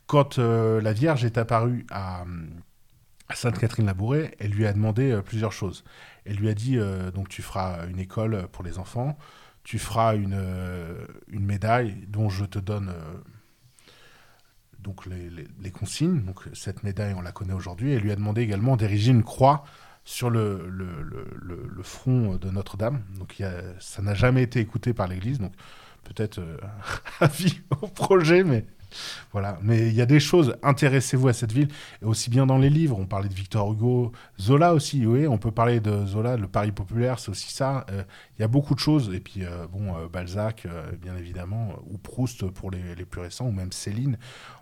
quand la Vierge est apparue à, à Sainte-Catherine-Labouré, elle lui a demandé plusieurs choses. Elle lui a dit donc tu feras une école pour les enfants, tu feras une, une médaille dont je te donne donc les, les- consignes. Donc cette médaille, on la connaît aujourd'hui. Elle lui a demandé également d'ériger une croix sur le, le, le- front de Notre-Dame. Donc a- ça n'a jamais été écouté par l'Église. Donc peut-être euh, avis au projet, mais voilà. Mais il y a des choses. Intéressez-vous à cette ville, et aussi bien dans les livres. On parlait de Victor Hugo, Zola aussi. Oui, on peut parler de Zola. Le Paris populaire, c'est aussi ça. Euh, Il y a beaucoup de choses. Et puis euh, bon, euh, Balzac, bien évidemment, ou Proust pour les, les plus récents, ou même Céline.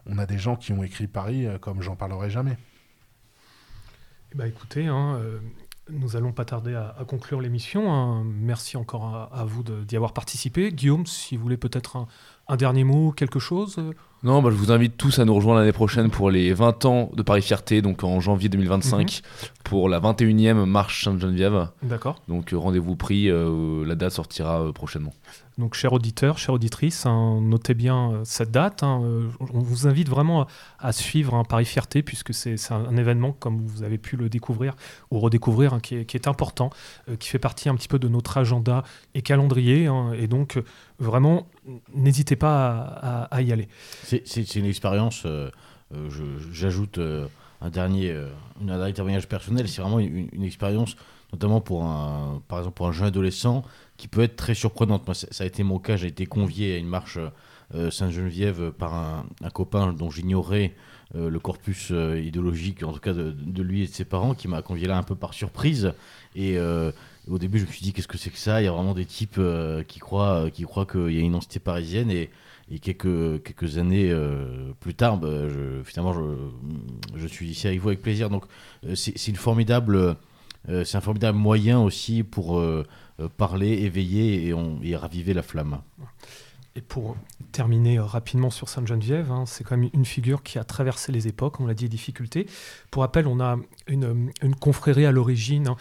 On a des gens qui ont écrit Paris comme j'en parlerai jamais. Eh ben, écoutez, hein, nous allons pas tarder à, conclure l'émission. hein. Merci encore à, vous d'y avoir participé. Guillaume, si vous voulez peut-être un, dernier mot, quelque chose Non, bah, je vous invite tous à nous rejoindre l'année prochaine pour les 20 ans de Paris Fierté, donc en janvier 2025, pour la 21e marche Sainte-Geneviève. D'accord. Donc euh, rendez-vous pris, euh, la date sortira euh, prochainement. Donc, chers auditeurs, chères auditrices, hein, notez bien euh, cette date. hein, euh, on vous invite vraiment à, suivre un Paris Fierté, puisque c'est un, événement, comme vous avez pu le découvrir ou redécouvrir, hein, qui, est, important, euh, qui fait partie un petit peu de notre agenda et calendrier. hein, et donc, vraiment, n'hésitez pas à, y aller. C'est- une expérience, j'ajoute un dernier, un dernier témoignage personnel, c'est vraiment une, une expérience, notamment pour un, par exemple pour un jeune adolescent, qui peut être très surprenante. Moi, ça, a été mon cas, j'ai été convié à une marche euh, Sainte-Geneviève par un, copain dont j'ignorais euh, le corpus euh, idéologique, en tout cas de, lui et de ses parents, qui m'a convié là un peu par surprise. Et au début, je me suis dit, qu'est-ce que c'est que ça? Il y a vraiment des types qui croient, qui croient qu'il y a une entité parisienne. Et, et quelques, quelques années plus tard, bah, finalement, je, je suis ici avec vous avec plaisir. Donc, c'est une formidable, euh, c'est un formidable moyen aussi pour euh, euh, parler, éveiller et, raviver la flamme. Et pour terminer rapidement sur Sainte-Geneviève, hein, c'est quand même une figure qui a traversé les époques, on l'a dit, et difficultés. Pour rappel, on a une, confrérie à l'origine hein,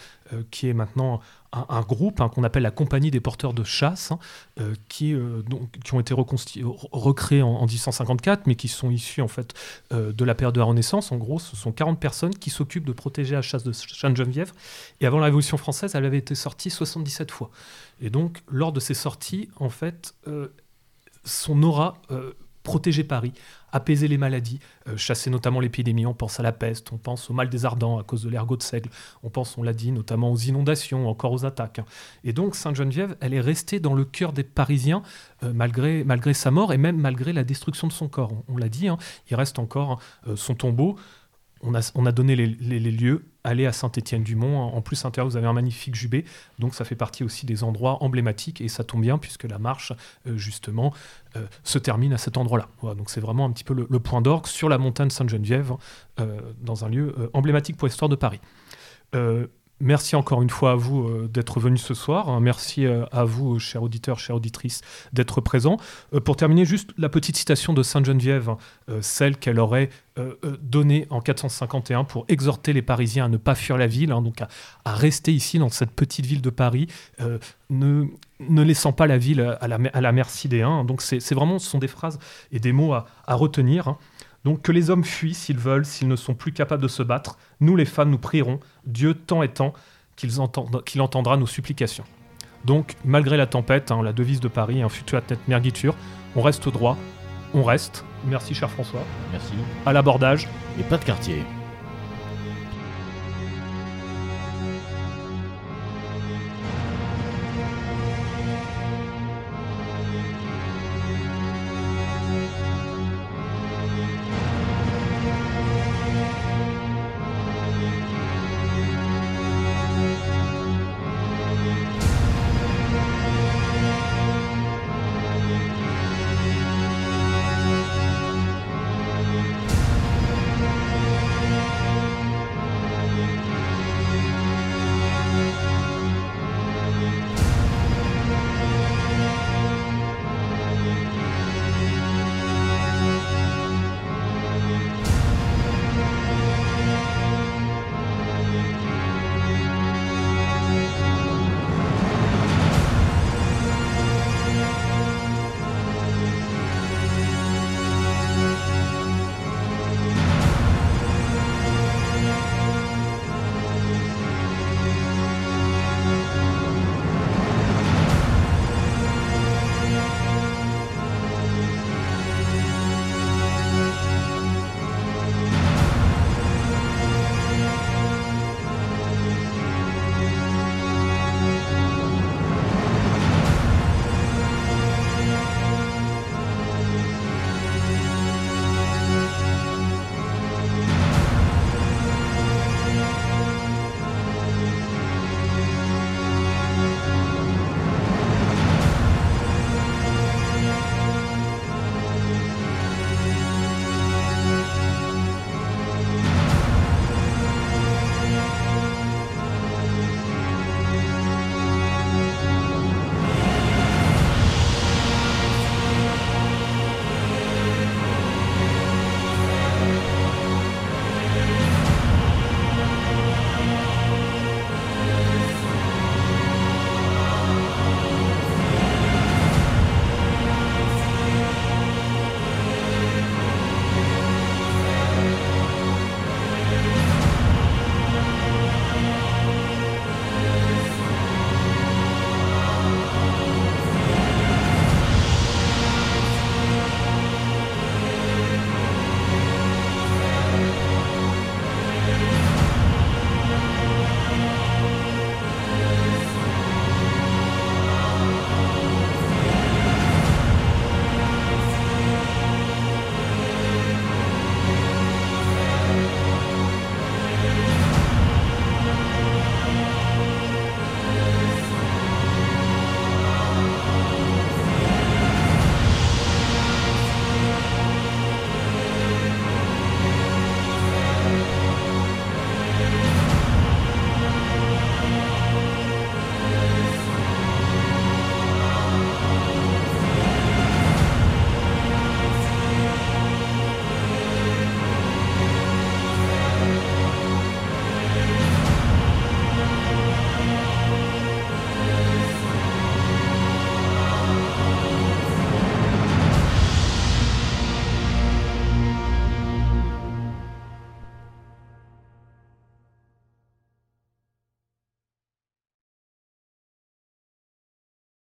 qui est maintenant un, groupe hein, qu'on appelle la Compagnie des porteurs de chasse, hein, euh, qui, euh, donc, ont été recréés en, en 1854, mais qui sont issus en fait euh, de la période de la Renaissance. En gros, ce sont 40 personnes qui s'occupent de protéger la chasse de Sainte-Geneviève. Et avant la Révolution française, elle avait été sortie 77 fois. Et donc, lors de ces sorties, en fait, son aura protégeait Paris, apaisait les maladies, euh, chassait notamment l'épidémie. On pense à la peste, on pense au mal des ardents à cause de l'ergot de seigle, on pense, on l'a dit, notamment aux inondations, encore aux attaques. hein. Et donc Sainte-Geneviève, elle est restée dans le cœur des Parisiens euh, malgré, malgré sa mort et même malgré la destruction de son corps. On, l'a dit, hein, il reste encore euh, son tombeau. On a, on a donné les lieux. Allez à Saint-Étienne-du-Mont. En plus, à l'intérieur, vous avez un magnifique jubé. Donc, ça fait partie aussi des endroits emblématiques. Et ça tombe bien, puisque la marche, euh, justement, euh, se termine à cet endroit-là. Donc, c'est vraiment un petit peu le, point d'orgue sur la montagne Sainte-Geneviève, euh, dans un lieu emblématique pour l'histoire de Paris. Merci encore une fois à vous euh, d'être venu ce soir. hein. Merci euh, à vous, euh, chers auditeurs, chères auditrices, d'être présents. Pour terminer, juste la petite citation de Sainte Geneviève, euh, celle qu'elle aurait donnée en 451 pour exhorter les Parisiens à ne pas fuir la ville, hein, donc à, rester ici dans cette petite ville de Paris, ne, ne laissant pas la ville à la, merci des uns. Donc c'est vraiment, ce sont des phrases et des mots à, à retenir. hein. Donc que les hommes fuient s'ils veulent, s'ils ne sont plus capables de se battre. Nous, les femmes, nous prierons, Dieu tant et tant, qu'il entend- qu'il entendra nos supplications. Donc, malgré la tempête, hein, la devise de Paris, un futur à tête mergiture, on reste droit, on reste. Merci cher François. Merci. À l'abordage. Et pas de quartier.